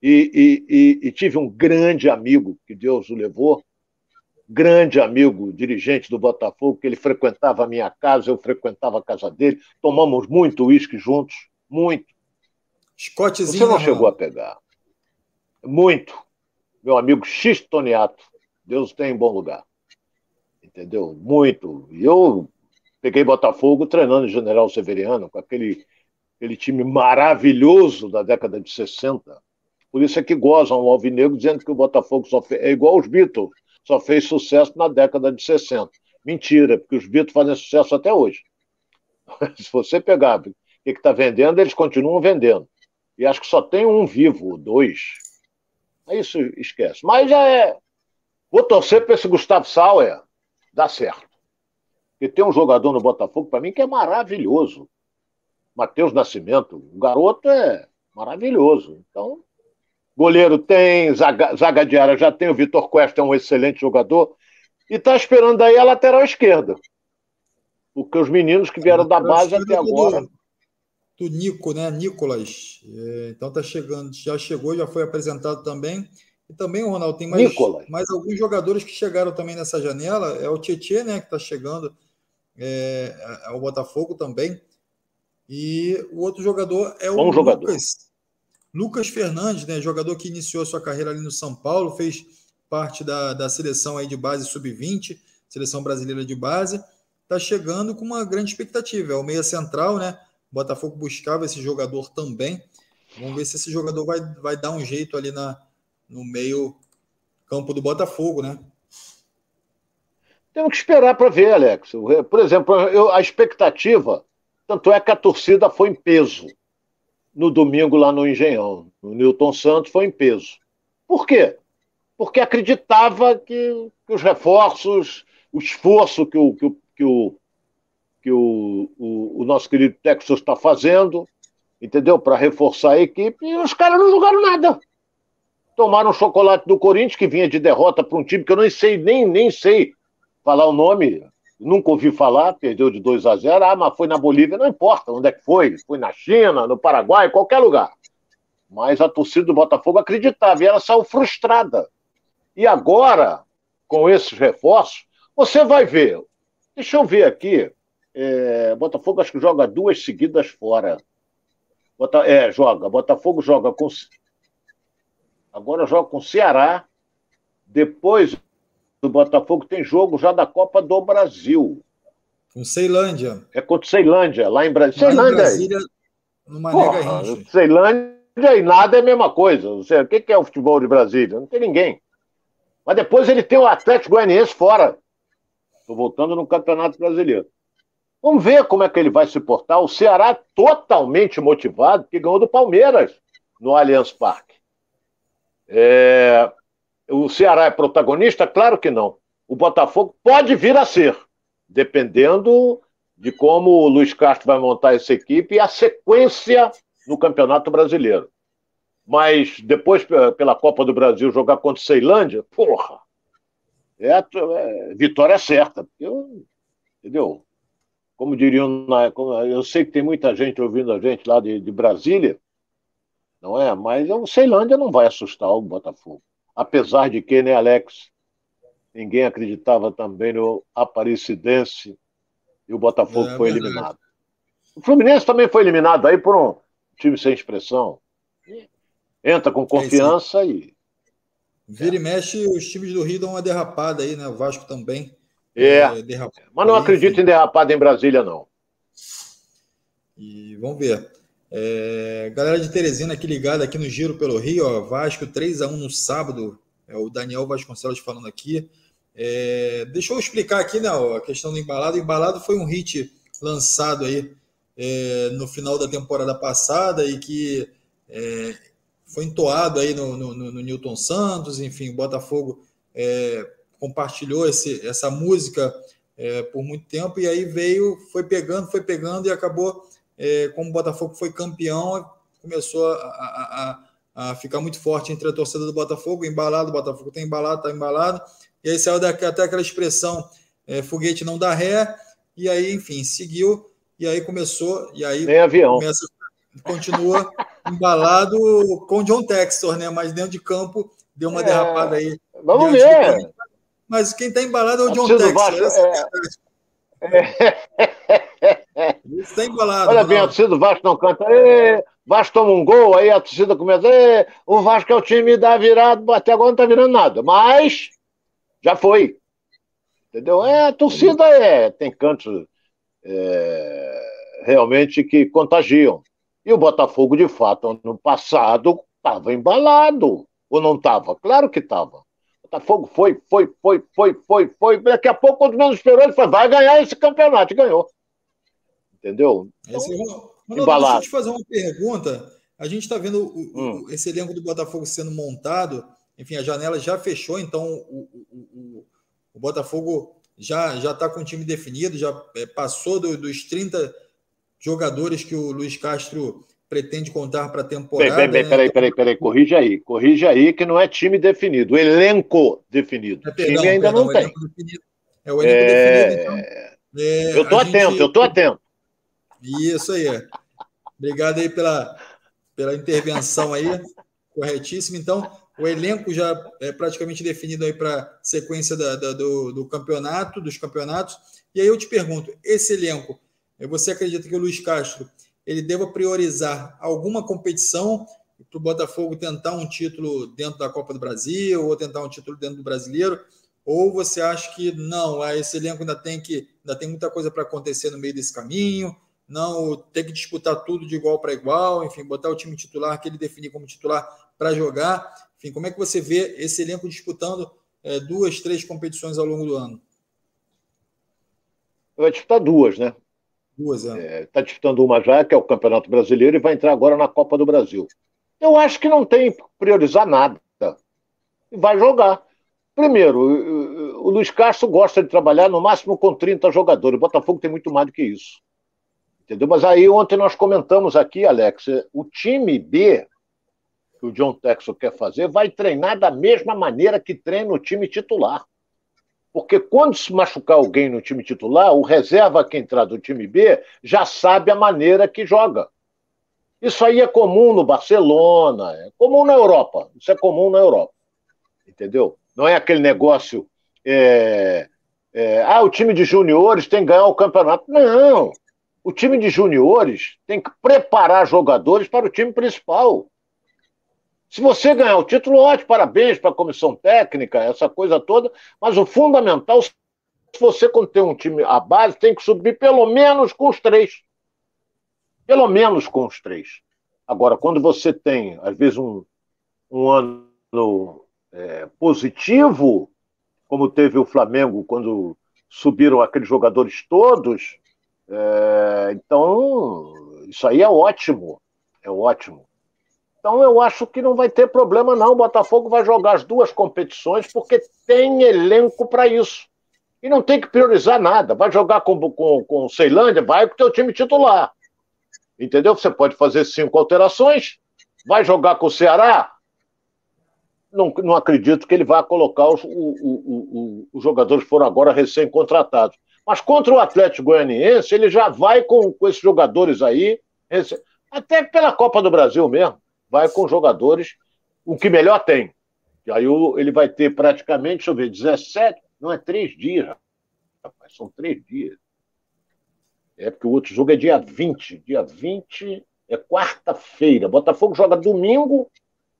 Speaker 2: E, e, e, e tive um grande amigo, que Deus o levou, grande amigo, dirigente do Botafogo, que ele frequentava a minha casa, eu frequentava a casa dele. Tomamos muito uísque juntos, muito.
Speaker 1: Scottzinho.
Speaker 2: Você não chegou a pegar. Muito. Meu amigo Xistoniato. Deus tem em bom lugar. Entendeu? Muito. E eu peguei Botafogo treinando em General Severiano, com aquele, aquele time maravilhoso da década de 60. Por isso é que gozam o Alvinegro dizendo que o Botafogo só fez, é igual os Beatles, só fez sucesso na década de 60. Mentira, porque os Beatles fazem sucesso até hoje. Se você pegar o que está vendendo, eles continuam vendendo. E acho que só tem um vivo, dois. É isso esquece. Mas já é. Vou torcer para esse Gustavo Sauer dar certo. E tem um jogador no Botafogo, para mim, que é maravilhoso. Matheus Nascimento. O garoto é maravilhoso. Então, goleiro tem, zaga, zaga de área já tem. O Vitor Cuesta é um excelente jogador. E está esperando aí a lateral esquerda. Porque os meninos que vieram da base até agora
Speaker 1: do Nico, né? Nicolas. É, então tá chegando, já chegou, já foi apresentado também. E também, Ronaldo, tem mais, mais alguns jogadores que chegaram também nessa janela. É o Tietê, né? Que está chegando é, ao Botafogo também. E o outro jogador é o
Speaker 2: Bom
Speaker 1: Lucas.
Speaker 2: Jogador.
Speaker 1: Lucas Fernandes, né? Jogador que iniciou sua carreira ali no São Paulo, fez parte da, da seleção aí de base sub-20, seleção brasileira de base. Está chegando com uma grande expectativa. É o meia central, né? O Botafogo buscava esse jogador também. Vamos ver se esse jogador vai, vai dar um jeito ali na, no meio campo do Botafogo, né?
Speaker 2: Temos que esperar para ver, Alex. Por exemplo, eu, a expectativa, tanto é que a torcida foi em peso no domingo lá no Engenhão. No Newton Santos foi em peso. Por quê? Porque acreditava que, que os reforços, o esforço que o, que o, que o que o, o, o nosso querido Texas está fazendo, entendeu? Para reforçar a equipe, e os caras não jogaram nada. Tomaram chocolate do Corinthians, que vinha de derrota para um time que eu nem sei, nem, nem sei falar o nome, nunca ouvi falar, perdeu de 2 a 0 ah, mas foi na Bolívia, não importa onde é que foi, foi na China, no Paraguai, qualquer lugar. Mas a torcida do Botafogo acreditava e ela saiu frustrada. E agora, com esses reforços, você vai ver. Deixa eu ver aqui. É, Botafogo acho que joga duas seguidas fora. Bota, é, joga. Botafogo joga com. Agora joga com Ceará. Depois do Botafogo tem jogo já da Copa do Brasil.
Speaker 1: Com Ceilândia.
Speaker 2: É contra Ceilândia, lá em Brasília. Ceilândia. Em Brasília,
Speaker 1: no
Speaker 2: Ceilândia e nada é a mesma coisa. o que é o futebol de Brasília? Não tem ninguém. Mas depois ele tem o Atlético Goianiense fora. Estou voltando no Campeonato Brasileiro. Vamos ver como é que ele vai se portar. O Ceará totalmente motivado, que ganhou do Palmeiras no Allianz Parque. É... O Ceará é protagonista? Claro que não. O Botafogo pode vir a ser, dependendo de como o Luiz Castro vai montar essa equipe e a sequência no Campeonato Brasileiro. Mas depois, pela Copa do Brasil, jogar contra Ceilândia, porra, é, é vitória certa. Eu, entendeu? Como diriam, eu sei que tem muita gente ouvindo a gente lá de, de Brasília, não é? Mas o Ceilândia não vai assustar o Botafogo. Apesar de que, né, Alex? Ninguém acreditava também no Aparecidense e o Botafogo é, foi verdade. eliminado. O Fluminense também foi eliminado aí por um time sem expressão. Entra com confiança é e.
Speaker 1: Vira e mexe, os times do Rio dão uma derrapada aí, né? O Vasco também.
Speaker 2: É. é Mas não acredito em derrapada em Brasília, não.
Speaker 1: E vamos ver. É, galera de Teresina aqui ligada aqui no Giro pelo Rio, ó, Vasco 3 a 1 no sábado. É o Daniel Vasconcelos falando aqui. É, deixa eu explicar aqui né, a questão do embalado. O embalado foi um hit lançado aí é, no final da temporada passada e que é, foi entoado aí no, no, no, Newton Santos, enfim, o Botafogo é, compartilhou esse, essa música é, por muito tempo e aí veio, foi pegando, foi pegando e acabou, é, como o Botafogo foi campeão, começou a, a, a, a, ficar muito forte entre a torcida do Botafogo, embalado, o Botafogo está embalado, está embalado, e aí saiu até aquela expressão é, foguete não dá ré, e aí, enfim, seguiu, e aí começou, e aí
Speaker 2: Nem avião.
Speaker 1: Começa, continua embalado com o John Textor, né? Mas dentro de campo deu uma é, derrapada aí.
Speaker 2: Vamos ver.
Speaker 1: Mas quem está embalado é o John Textor. Vasco,
Speaker 2: é... Está embalado. Olha bem, a torcida do Vasco não canta. Ê, Vasco toma um gol, aí a torcida começa. Ê, o Vasco é o time da virada, até agora não está virando nada. Mas já foi. Entendeu? É, a torcida é, tem cantos é, realmente que contagiam. E o Botafogo, de fato, no passado, estava embalado. Ou não estava? Claro que estava. O Botafogo foi, foi, foi, foi, foi, foi. Daqui a pouco, quando menos esperou, ele falou: vai ganhar esse campeonato. E ganhou. Entendeu?
Speaker 1: Então, esse. Deixa eu te fazer uma pergunta. A gente está vendo o, hum. esse elenco do Botafogo sendo montado. Enfim, a janela já fechou, então o, o, o Botafogo já já está com o time definido, já é, passou do, dos 30 jogadores que o Luiz Castro pretende contar para a temporada.
Speaker 2: Bem, bem, né? peraí, peraí, peraí, corrija aí, corrija aí que não é time definido, elenco definido. É, perdão, time ainda perdão, não tem. Definido. É o elenco é... definido, então. É, eu estou atento, gente... eu estou atento.
Speaker 1: Isso aí. Obrigado aí pela, pela intervenção aí, corretíssimo. Então, o elenco já é praticamente definido aí para a sequência da, da, do, do campeonato, dos campeonatos. E aí eu te pergunto, esse elenco você acredita que o Luiz Castro ele deva priorizar alguma competição para o Botafogo tentar um título dentro da Copa do Brasil ou tentar um título dentro do Brasileiro? Ou você acha que não, esse elenco ainda tem que ainda tem muita coisa para acontecer no meio desse caminho? Não, tem que disputar tudo de igual para igual, enfim, botar o time titular que ele definir como titular para jogar. Enfim, como é que você vê esse elenco disputando é, duas, três competições ao longo do ano?
Speaker 2: Vai disputar duas, né?
Speaker 1: Duas, é.
Speaker 2: Está é, tá disputando uma já, que é o Campeonato Brasileiro, e vai entrar agora na Copa do Brasil. Eu acho que não tem priorizar nada. Vai jogar. Primeiro, o Luiz Castro gosta de trabalhar no máximo com 30 jogadores. O Botafogo tem muito mais do que isso. Entendeu? Mas aí ontem nós comentamos aqui, Alex, o time B que o John Texel quer fazer vai treinar da mesma maneira que treina o time titular. Porque quando se machucar alguém no time titular, o reserva que entrar do time B já sabe a maneira que joga. Isso aí é comum no Barcelona, é comum na Europa. Isso é comum na Europa. Entendeu? Não é aquele negócio. É, é, ah, o time de juniores tem que ganhar o campeonato. Não. O time de juniores tem que preparar jogadores para o time principal. Se você ganhar o título, ótimo, parabéns para a comissão técnica, essa coisa toda, mas o fundamental, se você tem um time à base, tem que subir pelo menos com os três. Pelo menos com os três. Agora, quando você tem, às vezes, um, um ano é, positivo, como teve o Flamengo quando subiram aqueles jogadores todos, é, então isso aí é ótimo. É ótimo. Então eu acho que não vai ter problema, não. O Botafogo vai jogar as duas competições porque tem elenco para isso. E não tem que priorizar nada. Vai jogar com, com, com Ceilândia, vai com o teu time titular. Entendeu? Você pode fazer cinco alterações Vai jogar com o Ceará? Não, não acredito que ele vá colocar os, o, o, o, os jogadores que foram agora recém-contratados. Mas contra o Atlético Goianiense, ele já vai com, com esses jogadores aí, até pela Copa do Brasil mesmo, vai com jogadores, o que melhor tem. E aí ele vai ter praticamente, deixa eu ver, 17, não é três dias, rapaz, são três dias. É porque o outro jogo é dia 20. Dia 20 é quarta-feira. Botafogo joga domingo,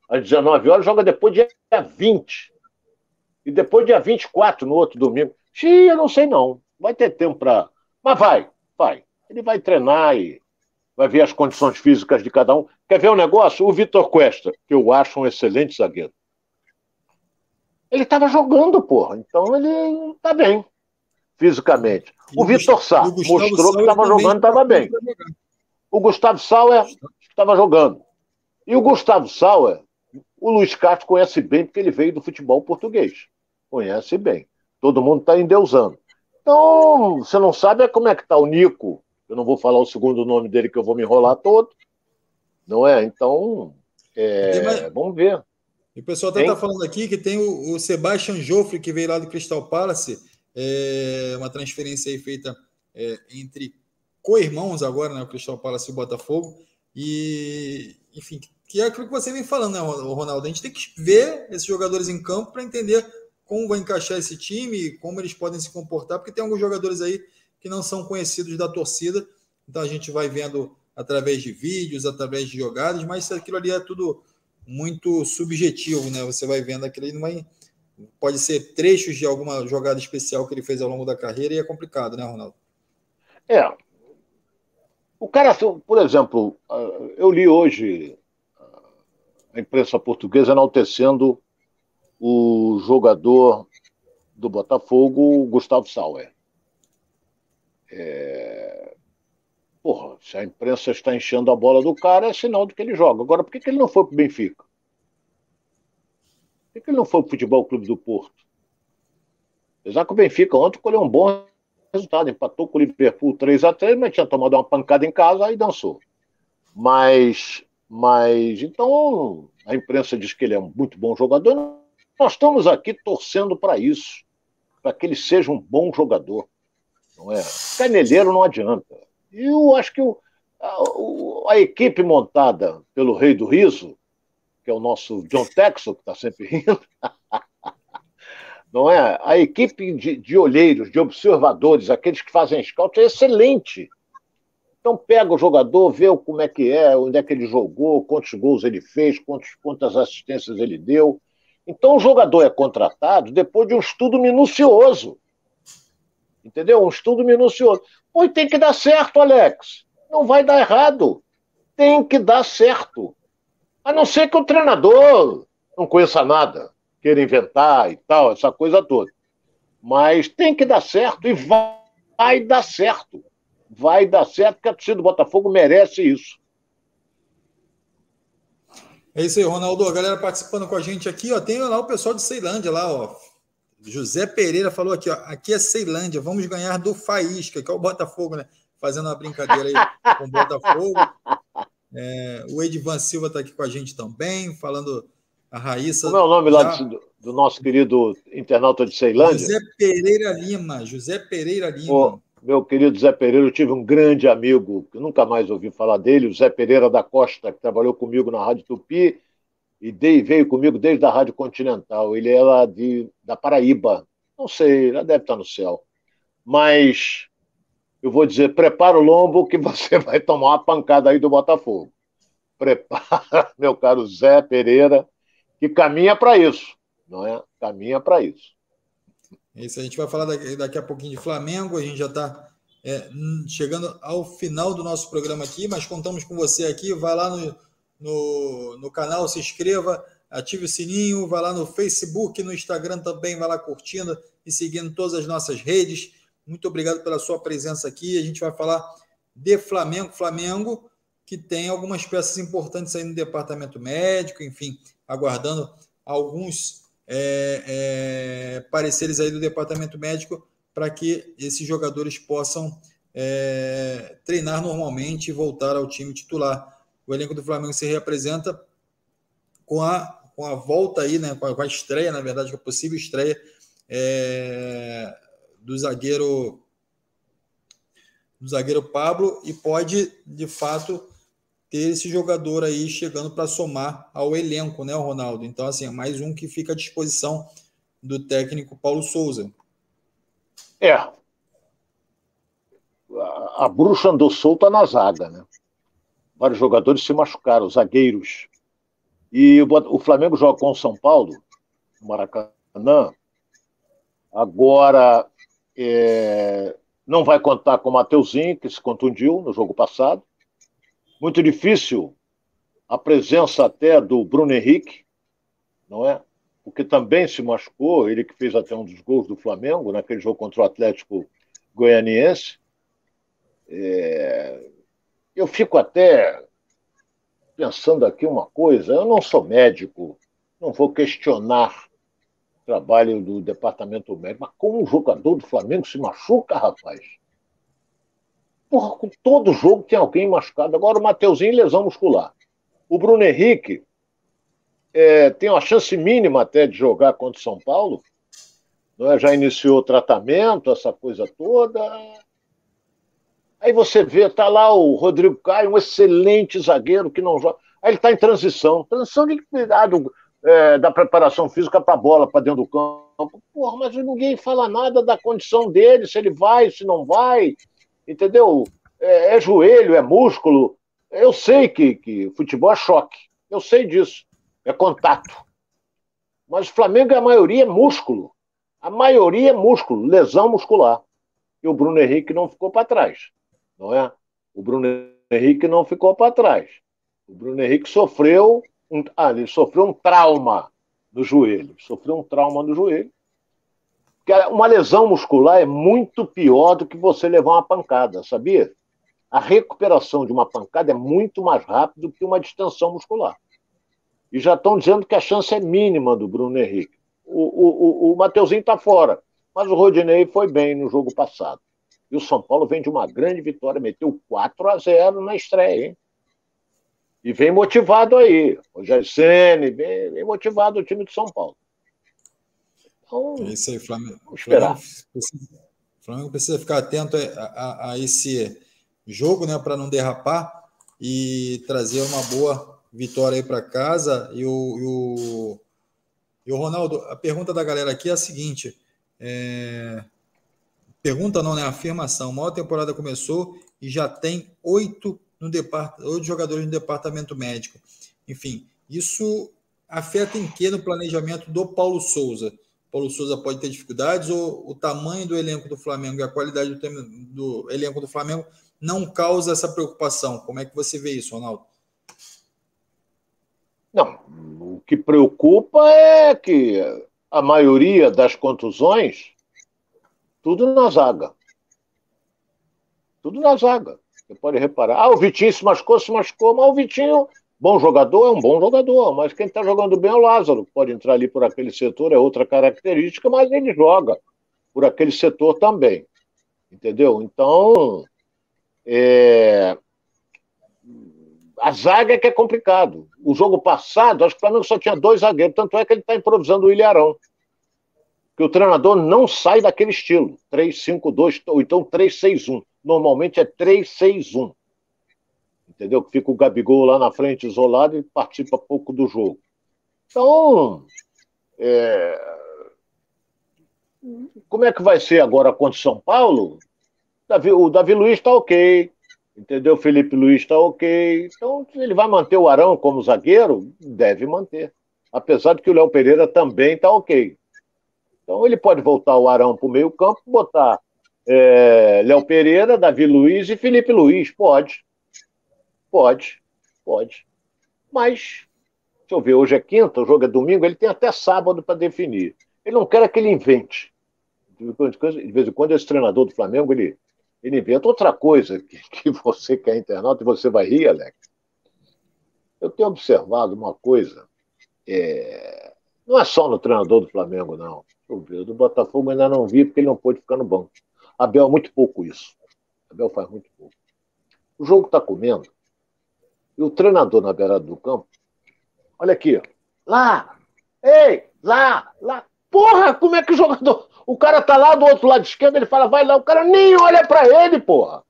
Speaker 2: às 19 horas, joga depois dia 20. E depois dia 24, no outro domingo. Xiii, eu não sei não. Vai ter tempo para. Mas vai, vai. Ele vai treinar e vai ver as condições físicas de cada um. Quer ver um negócio? O Vitor Cuesta, que eu acho um excelente zagueiro. Ele estava jogando, porra. Então ele está bem, fisicamente. O, o Vitor Sá mostrou Sauer que estava jogando, estava bem. O Gustavo Sauer estava jogando. E o Gustavo Sauer, o Luiz Castro conhece bem, porque ele veio do futebol português. Conhece bem. Todo mundo está endeusando. Então, você não sabe como é que está o Nico. Eu não vou falar o segundo nome dele, que eu vou me enrolar todo. Não é? Então, é... vamos ver.
Speaker 1: E o pessoal está falando aqui que tem o, o Sebastian Joffre, que veio lá do Crystal Palace, é, uma transferência aí feita é, entre co-irmãos agora, né, o Crystal Palace e o Botafogo, e, enfim, que é aquilo que você vem falando, né, Ronaldo? A gente tem que ver esses jogadores em campo para entender como vai encaixar esse time, como eles podem se comportar, porque tem alguns jogadores aí que não são conhecidos da torcida, então a gente vai vendo através de vídeos, através de jogadas, mas aquilo ali é tudo muito subjetivo, né? Você vai vendo aquilo ali, não pode ser trechos de alguma jogada especial que ele fez ao longo da carreira e é complicado, né, Ronaldo?
Speaker 2: É. O cara, por exemplo, eu li hoje a imprensa portuguesa enaltecendo o jogador do Botafogo, Gustavo Sauer. É... Porra, se a imprensa está enchendo a bola do cara, é sinal de que ele joga. Agora, por que, que ele não foi para o Benfica? Por que, que ele não foi para o Futebol Clube do Porto? Apesar que o Benfica ontem colheu um bom resultado, empatou com o Liverpool 3 a 3 mas tinha tomado uma pancada em casa e dançou. Mas, mas então a imprensa diz que ele é um muito bom jogador. Nós estamos aqui torcendo para isso, para que ele seja um bom jogador. Não é? Caneleiro não adianta. E eu acho que o, a, a, equipe montada pelo Rei do Riso, que é o nosso John Texel, que está sempre rindo, não é? A equipe de, de olheiros, de observadores, aqueles que fazem scout, é excelente. Então pega o jogador, vê como é que é, onde é que ele jogou, quantos gols ele fez, quantos, quantas assistências ele deu. Então o jogador é contratado depois de um estudo minucioso. Entendeu? Um estudo minucioso. Pois tem que dar certo, Alex. Não vai dar errado. Tem que dar certo. A não ser que o treinador não conheça nada, queira inventar e tal, essa coisa toda. Mas tem que dar certo e vai, vai dar certo. Vai dar certo, porque a torcida do Botafogo merece isso.
Speaker 1: É isso aí, Ronaldo. A galera participando com a gente aqui, ó. Tem lá o pessoal de Ceilândia lá, ó. José Pereira falou aqui, ó, aqui é Ceilândia, vamos ganhar do Faísca, que é o Botafogo, né? Fazendo uma brincadeira aí com o Botafogo. É, o Edvan Silva está aqui com a gente também, falando a Raíssa.
Speaker 2: Como é o nome lá do, do, nosso querido internauta de Ceilândia?
Speaker 1: José Pereira Lima. José Pereira Lima.
Speaker 2: Meu querido Zé Pereira, eu tive um grande amigo, que nunca mais ouvi falar dele, o Zé Pereira da Costa, que trabalhou comigo na Rádio Tupi e veio comigo desde a Rádio Continental. Ele era de, da Paraíba. Não sei, já deve estar no céu. Mas eu vou dizer, prepara o lombo que você vai tomar uma pancada aí do Botafogo. Prepara, meu caro Zé Pereira, que caminha para isso, não é? Caminha para isso.
Speaker 1: Isso, a gente vai falar daqui, daqui a pouquinho de Flamengo, a gente já está é, chegando ao final do nosso programa aqui, mas contamos com você aqui, vai lá no no, no canal, se inscreva, ative o sininho, vá lá no Facebook, no Instagram também, vá lá curtindo e seguindo todas as nossas redes. Muito obrigado pela sua presença aqui. A gente vai falar de Flamengo, Flamengo, que tem algumas peças importantes aí no departamento médico, enfim, aguardando alguns é, é, pareceres aí do departamento médico para que esses jogadores possam é, treinar normalmente e voltar ao time titular o elenco do Flamengo se reapresenta com a, com a volta aí, né, com a, com a estreia, na verdade, com a possível estreia é, do zagueiro do zagueiro Pablo e pode, de fato, ter esse jogador aí chegando para somar ao elenco, né, Ronaldo? Então, assim, é mais um que fica à disposição do técnico Paulo Souza.
Speaker 2: É. A, a bruxa andou solta na zaga, né? Vários jogadores se machucaram, zagueiros. E o, Flamengo joga com o São Paulo, no Maracanã. Agora, é, não vai contar com o Mateuzinho, que se contundiu no jogo passado. Muito difícil a presença até do Bruno Henrique, não é? Porque também se machucou, ele que fez até um dos gols do Flamengo naquele jogo contra o Atlético Goianiense. É... Eu fico até pensando aqui uma coisa, eu não sou médico, não vou questionar trabalho do departamento médico, mas como um jogador do Flamengo se machuca, rapaz? Porra, todo jogo tem alguém machucado. Agora o Mateuzinho, lesão muscular. O Bruno Henrique é, tem uma chance mínima até de jogar contra o São Paulo. Não é? Já iniciou o tratamento, essa coisa toda. Aí você vê, tá lá o Rodrigo Caio, um excelente zagueiro que não joga. Aí ele está em transição. Transição de cuidado é, da preparação física para a bola, para dentro do campo. Porra, mas ninguém fala nada da condição dele, se ele vai, se não vai, entendeu? É, é joelho, é músculo. Eu sei que, que futebol é choque, eu sei disso, é contato. Mas o Flamengo, a maioria é músculo. A maioria é músculo, lesão muscular. E o Bruno Henrique não ficou para trás, não é? O Bruno Henrique não ficou para trás. O Bruno Henrique sofreu um, ah, ele sofreu um trauma no joelho. Sofreu um trauma no joelho. Porque uma lesão muscular é muito pior do que você levar uma pancada, sabia? A recuperação de uma pancada é muito mais rápida do que uma distensão muscular. E já estão dizendo que a chance é mínima do Bruno Henrique. O, o, o, o Mateuzinho está fora, mas o Rodinei foi bem no jogo passado. E o São Paulo vem de uma grande vitória, meteu 4 a 0 na estreia, hein? E vem motivado aí. O Jaircene, vem, vem motivado o time de São Paulo.
Speaker 1: Então, é isso aí, Flamengo. Vamos esperar. O Flamengo precisa ficar atento a, a, a esse jogo, né, para não derrapar e trazer uma boa vitória aí para casa. E o, e o, e o Ronaldo, a pergunta da galera aqui é a seguinte: é... pergunta não, né? Afirmação. A maior temporada começou e já tem oito no depart... ou de jogadores no departamento médico. Enfim, isso afeta em que no planejamento do Paulo Souza? Paulo Souza pode ter dificuldades ou o tamanho do elenco do Flamengo e a qualidade do, do elenco do Flamengo não causa essa preocupação? Como é que você vê isso, Ronaldo?
Speaker 2: Não, o que preocupa é que a maioria das contusões, tudo na zaga. Tudo na zaga. Você pode reparar. Ah, o Vitinho se machucou, se machucou, mas o Vitinho, bom jogador, é um bom jogador, mas quem está jogando bem é o Lázaro. Pode entrar ali por aquele setor, é outra característica, mas ele joga por aquele setor também. Entendeu? Então, é... a zaga é que é complicado. O jogo passado, acho que o Flamengo só tinha dois zagueiros, tanto é que ele está improvisando o Ilharão. Que o treinador não sai daquele estilo, 3-5-2, ou então 3-6-1 normalmente é 3-6-1. Entendeu? Que fica o Gabigol lá na frente isolado e participa pouco do jogo. Então, é... como é que vai ser agora contra o São Paulo? o Davi Luiz está ok, entendeu? O Felipe Luiz está ok. Então, ele vai manter o Arão como zagueiro? Deve manter. Apesar de que o Léo Pereira também está ok. Então, ele pode voltar o Arão para o meio campo, botar é, Léo Pereira, Davi Luiz e Felipe Luiz. Pode. Pode. Pode. Mas, deixa eu ver, hoje é quinta, o jogo é domingo, ele tem até sábado para definir. Ele não quer que ele invente. De vez em quando, esse treinador do Flamengo, ele, ele inventa outra coisa que, que você que é internauta e você vai rir, Alex. Eu tenho observado uma coisa, é... não é só no treinador do Flamengo, não. Ver, do Botafogo ainda não vi, porque ele não pôde ficar no banco. Abel muito pouco isso. Abel faz muito pouco. O jogo está comendo. E o treinador na beirada do campo. Olha aqui. lá, ei, lá, lá. Porra, como é que o jogador. O cara tá lá do outro lado esquerdo, ele fala, vai lá, o cara nem olha para ele, porra.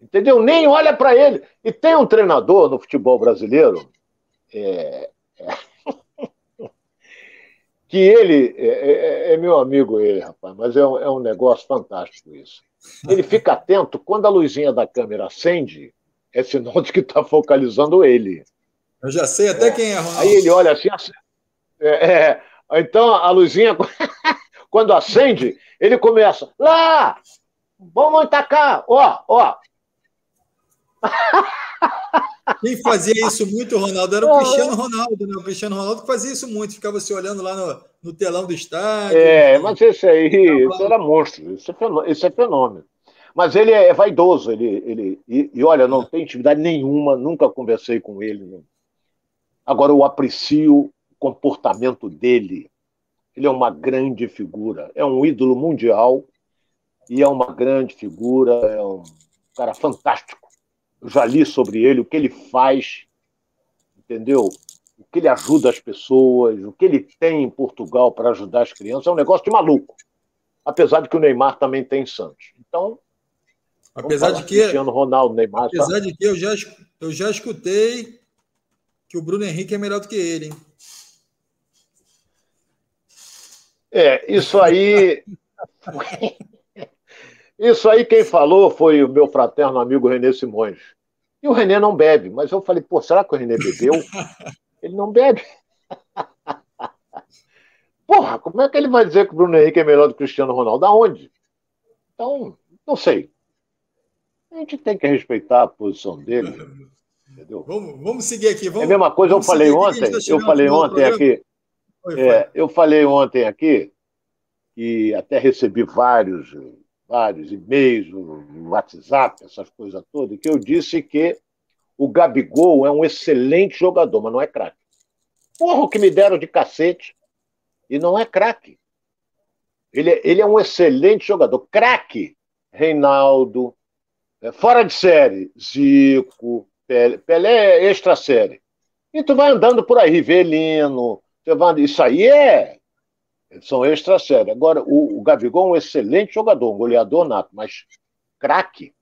Speaker 2: Entendeu? Nem olha para ele. E tem um treinador no futebol brasileiro é, é, que ele é, é, é, meu amigo ele, rapaz, mas é um, é um negócio fantástico isso. Ele fica atento quando a luzinha da câmera acende, é sinal de que está focalizando ele.
Speaker 1: Eu já sei até quem é, Ronaldo.
Speaker 2: Aí ele olha assim, é, é, então a luzinha, quando acende, ele começa, lá, vamos atacar, ó, ó.
Speaker 1: Quem fazia isso muito, Ronaldo, era o Cristiano Ronaldo, né? O Cristiano Ronaldo que fazia isso muito, ficava se olhando lá no, no telão do estádio.
Speaker 2: É, mas esse aí, isso era monstro, isso é fenômeno. Isso é fenômeno. Mas ele é vaidoso, ele, ele e, e olha, não tem intimidade nenhuma, nunca conversei com ele. Né? Agora eu aprecio o comportamento dele. Ele é uma grande figura, é um ídolo mundial e é uma grande figura, é um cara fantástico já li sobre ele, o que ele faz, entendeu? O que ele ajuda as pessoas, o que ele tem em Portugal para ajudar as crianças, é um negócio de maluco. Apesar de que o Neymar também tem em Santos. Então,
Speaker 1: apesar de que
Speaker 2: Cristiano Ronaldo, Neymar,
Speaker 1: apesar tá? de que eu já eu já escutei que o Bruno Henrique é melhor do que ele, hein?
Speaker 2: É, isso aí Isso aí quem falou foi o meu fraterno amigo Renê Simões. E o Renê não bebe, mas eu falei, pô, será que o Renê bebeu? Ele não bebe. Porra, como é que ele vai dizer que o Bruno Henrique é melhor do que o Cristiano Ronaldo? Da onde? Então, não sei. A gente tem que respeitar a posição dele. Entendeu?
Speaker 1: Vamos, vamos seguir aqui. Vamos,
Speaker 2: é a mesma coisa, eu falei ontem, tá eu falei ontem aqui. Foi. É, eu falei ontem aqui, e até recebi vários vários e-mails, WhatsApp, essas coisas todas, que eu disse que o Gabigol é um excelente jogador, mas não é craque. Porra, o que me deram de cacete. E não é craque. Ele, é, ele é um excelente jogador. Craque, Reinaldo, é, fora de série, Zico, Pelé, Pelé é extra série. E tu vai andando por aí, Rivelino, vai, isso aí é são extra sério. Agora, o, o Gabigol é um excelente jogador, um goleador nato, mas craque.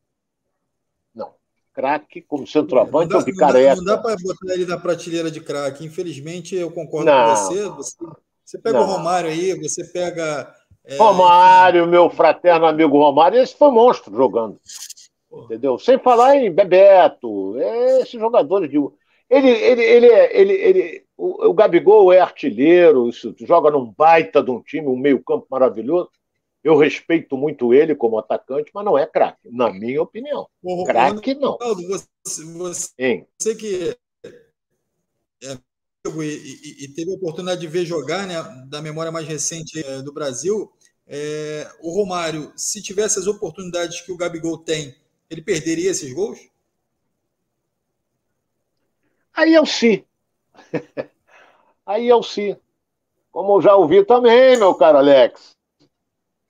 Speaker 2: Não. Craque como centroavante
Speaker 1: não
Speaker 2: dá, picareta.
Speaker 1: Não dá, dá para botar ele na prateleira de craque. Infelizmente, eu concordo não. com você. Você, você pega não. o Romário aí, você pega.
Speaker 2: É, Romário, meu fraterno amigo Romário, esse foi monstro jogando. Entendeu? Sem falar em Bebeto, esses jogadores de. Ele, ele, ele, é, ele, ele, o, o Gabigol é artilheiro, isso, joga num baita de um time, um meio-campo maravilhoso. Eu respeito muito ele como atacante, mas não é craque, na minha opinião. Craque não.
Speaker 1: Você, você, você que é e, e, teve a oportunidade de ver jogar, né, da memória mais recente é, do Brasil, é, o Romário, se tivesse as oportunidades que o Gabigol tem, ele perderia esses gols?
Speaker 2: Aí eu sim. Aí eu sim. Como eu já ouvi também, meu caro Alex,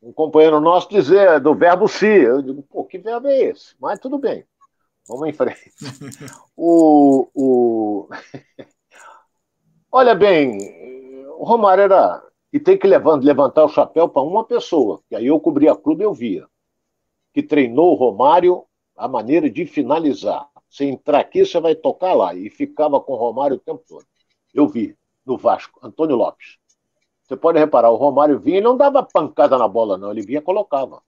Speaker 2: um companheiro nosso dizer do verbo se. Eu digo, pô, que verbo é esse? Mas tudo bem. Vamos em frente. o, o... Olha bem, o Romário era. E tem que levantar o chapéu para uma pessoa, que aí eu cobria clube e eu via, que treinou o Romário a maneira de finalizar. Você entrar aqui, você vai tocar lá. E ficava com o Romário o tempo todo. Eu vi no Vasco, Antônio Lopes. Você pode reparar, o Romário vinha e não dava pancada na bola, não. Ele vinha e colocava.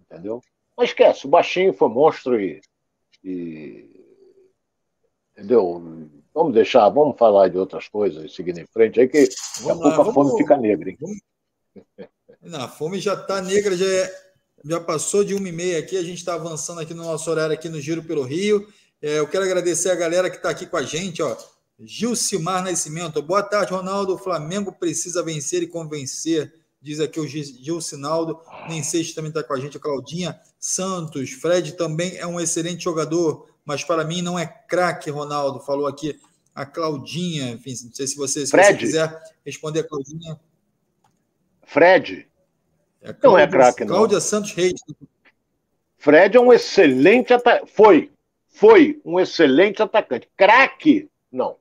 Speaker 2: Entendeu? Mas esquece, o baixinho foi monstro e. e... Entendeu? Vamos deixar, vamos falar de outras coisas, seguindo em frente aí, que daqui a pouco a fome fica negra, hein? Vamos...
Speaker 1: Não, a fome já está negra, já, é, já passou de uma e meia aqui, a gente está avançando aqui no nosso horário aqui no Giro pelo Rio. É, eu quero agradecer a galera que está aqui com a gente, ó. Gilcimar Nascimento. Boa tarde, Ronaldo. O Flamengo precisa vencer e convencer, diz aqui o Gilcinaldo. Nem sei se também está com a gente, a Claudinha Santos. Fred também é um excelente jogador, mas para mim não é craque, Ronaldo. Falou aqui a Claudinha. Enfim, não sei se você, se você quiser responder a Claudinha.
Speaker 2: Fred. É Cláudia, não é craque, não.
Speaker 1: Cláudia Santos Reis.
Speaker 2: Fred é um excelente atacante. Foi. Foi um excelente atacante. Craque, não.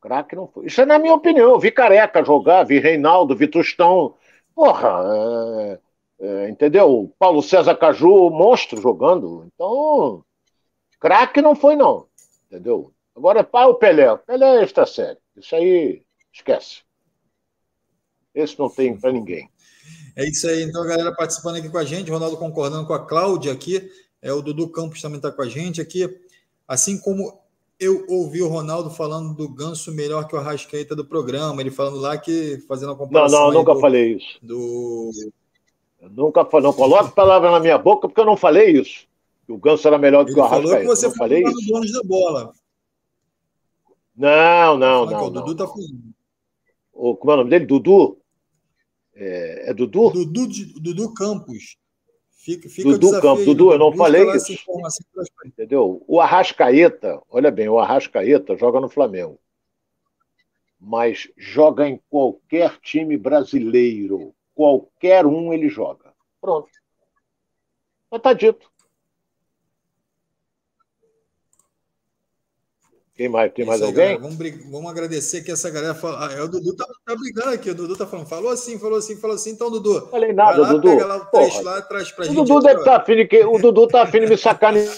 Speaker 2: Craque não foi. Isso é na minha opinião. Eu vi Careca jogar, vi Reinaldo, vi Tostão. Porra, é, é, entendeu? Paulo César Caju, monstro jogando. Então, craque não foi, não. Entendeu? Agora, pá, o Pelé. O Pelé é extra sério. Isso aí, esquece. Esse não tem para ninguém.
Speaker 1: É isso aí, então, galera participando aqui com a gente, Ronaldo concordando com a Cláudia aqui, é o Dudu Campos também está com a gente aqui. Assim como eu ouvi o Ronaldo falando do Ganso melhor que o Arrascaeta do programa, ele falando lá que fazendo a comparação.
Speaker 2: Não, não, nunca
Speaker 1: do,
Speaker 2: falei isso.
Speaker 1: Do...
Speaker 2: Eu nunca falei, não coloque palavra na minha boca porque eu não falei isso. O Ganso era melhor do
Speaker 1: ele
Speaker 2: que o Arrascaeta.
Speaker 1: Falou que você
Speaker 2: falei
Speaker 1: isso. donos da bola.
Speaker 2: Não, não, não.
Speaker 1: O Dudu tá falando.
Speaker 2: O, como é o nome dele? Dudu? É, é Dudu?
Speaker 1: Dudu, Dudu Campos. Fica, fica
Speaker 2: Dudu Campos. Dudu, eu não falei isso. Entendeu? O Arrascaeta, olha bem, o Arrascaeta joga no Flamengo. Mas joga em qualquer time brasileiro. Qualquer um ele joga. Pronto. Mas tá dito. Quem mais? Tem mais
Speaker 1: aí,
Speaker 2: alguém?
Speaker 1: Galera, vamos, vamos, agradecer que essa galera fala. Ah, é, o Dudu tá, tá, brigando aqui. O Dudu tá falando, falou assim, falou assim, falou assim. Então, Dudu.
Speaker 2: Falei nada,
Speaker 1: lá,
Speaker 2: Dudu.
Speaker 1: Pega lá o trecho lá, traz pra
Speaker 2: o
Speaker 1: gente.
Speaker 2: Dudu deve tá afim que, o Dudu tá afim de me sacanear,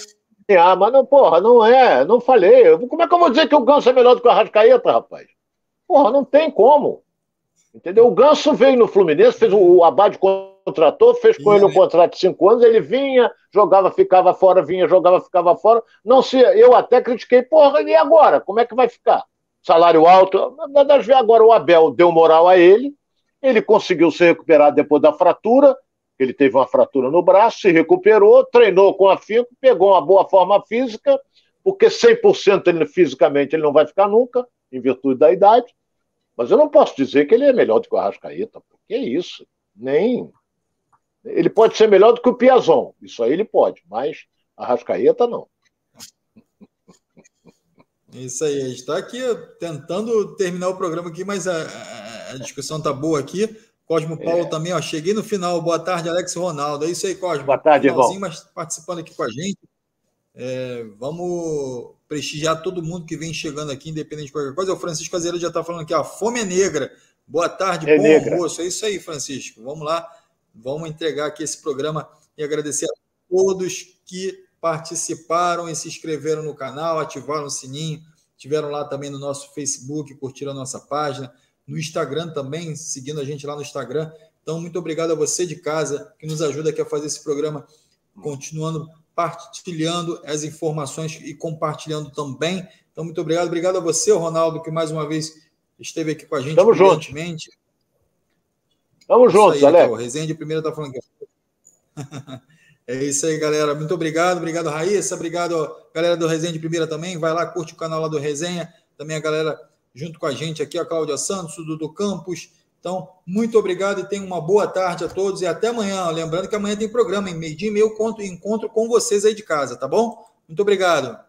Speaker 2: mas não, porra, não é, não falei. Como é que eu vou dizer que o Ganso é melhor do que o Arrascaeta, rapaz? Porra, não tem como. Entendeu? O Ganso veio no Fluminense, fez o, o Abade contratou, fez com ele um contrato de cinco anos, ele vinha, jogava, ficava fora, vinha, jogava, ficava fora. Não se, eu até critiquei, porra, e agora? Como é que vai ficar? Salário alto. Das vezes agora o Abel deu moral a ele, ele conseguiu se recuperar depois da fratura, ele teve uma fratura no braço, se recuperou, treinou com afinco, pegou uma boa forma física, porque 100% ele, fisicamente ele não vai ficar nunca, em virtude da idade. Mas eu não posso dizer que ele é melhor do que o Arrascaeta, porque é isso. Nem, ele pode ser melhor do que o Piazon, isso aí ele pode, mas a Rascaeta não.
Speaker 1: Isso aí, a gente está aqui tentando terminar o programa aqui, mas a, a, a discussão está boa aqui. Cosmo Paulo é. também, ó, cheguei no final. Boa tarde, Alex Ronaldo. É isso aí, Cosmo.
Speaker 2: Boa tarde, irmão.
Speaker 1: mas participando aqui com a gente. É, vamos prestigiar todo mundo que vem chegando aqui, independente de qualquer coisa. O Francisco Azeiro já está falando aqui, ó, fome é negra. Boa tarde,
Speaker 2: é
Speaker 1: bom
Speaker 2: negra.
Speaker 1: almoço. É isso aí, Francisco. Vamos lá. Vamos entregar aqui esse programa e agradecer a todos que participaram e se inscreveram no canal, ativaram o sininho, estiveram lá também no nosso Facebook, curtiram a nossa página, no Instagram também, seguindo a gente lá no Instagram. Então, muito obrigado a você de casa que nos ajuda aqui a fazer esse programa, continuando partilhando as informações e compartilhando também. Então, muito obrigado. Obrigado a você, Ronaldo, que mais uma vez esteve aqui com a gente
Speaker 2: Tamo. Junto. Tamo junto,
Speaker 1: aí,
Speaker 2: Alex.
Speaker 1: O Rezende primeiro tá falando aqui. é isso aí, galera. Muito obrigado. Obrigado, Raíssa. Obrigado, galera do Resenha de Primeira também. Vai lá, curte o canal lá do Resenha. Também a galera junto com a gente aqui, a Cláudia Santos, o Dudu Campos. Então, muito obrigado e tenham uma boa tarde a todos e até amanhã. Lembrando que amanhã tem programa, em meio dia e meio, encontro com vocês aí de casa, tá bom? Muito obrigado.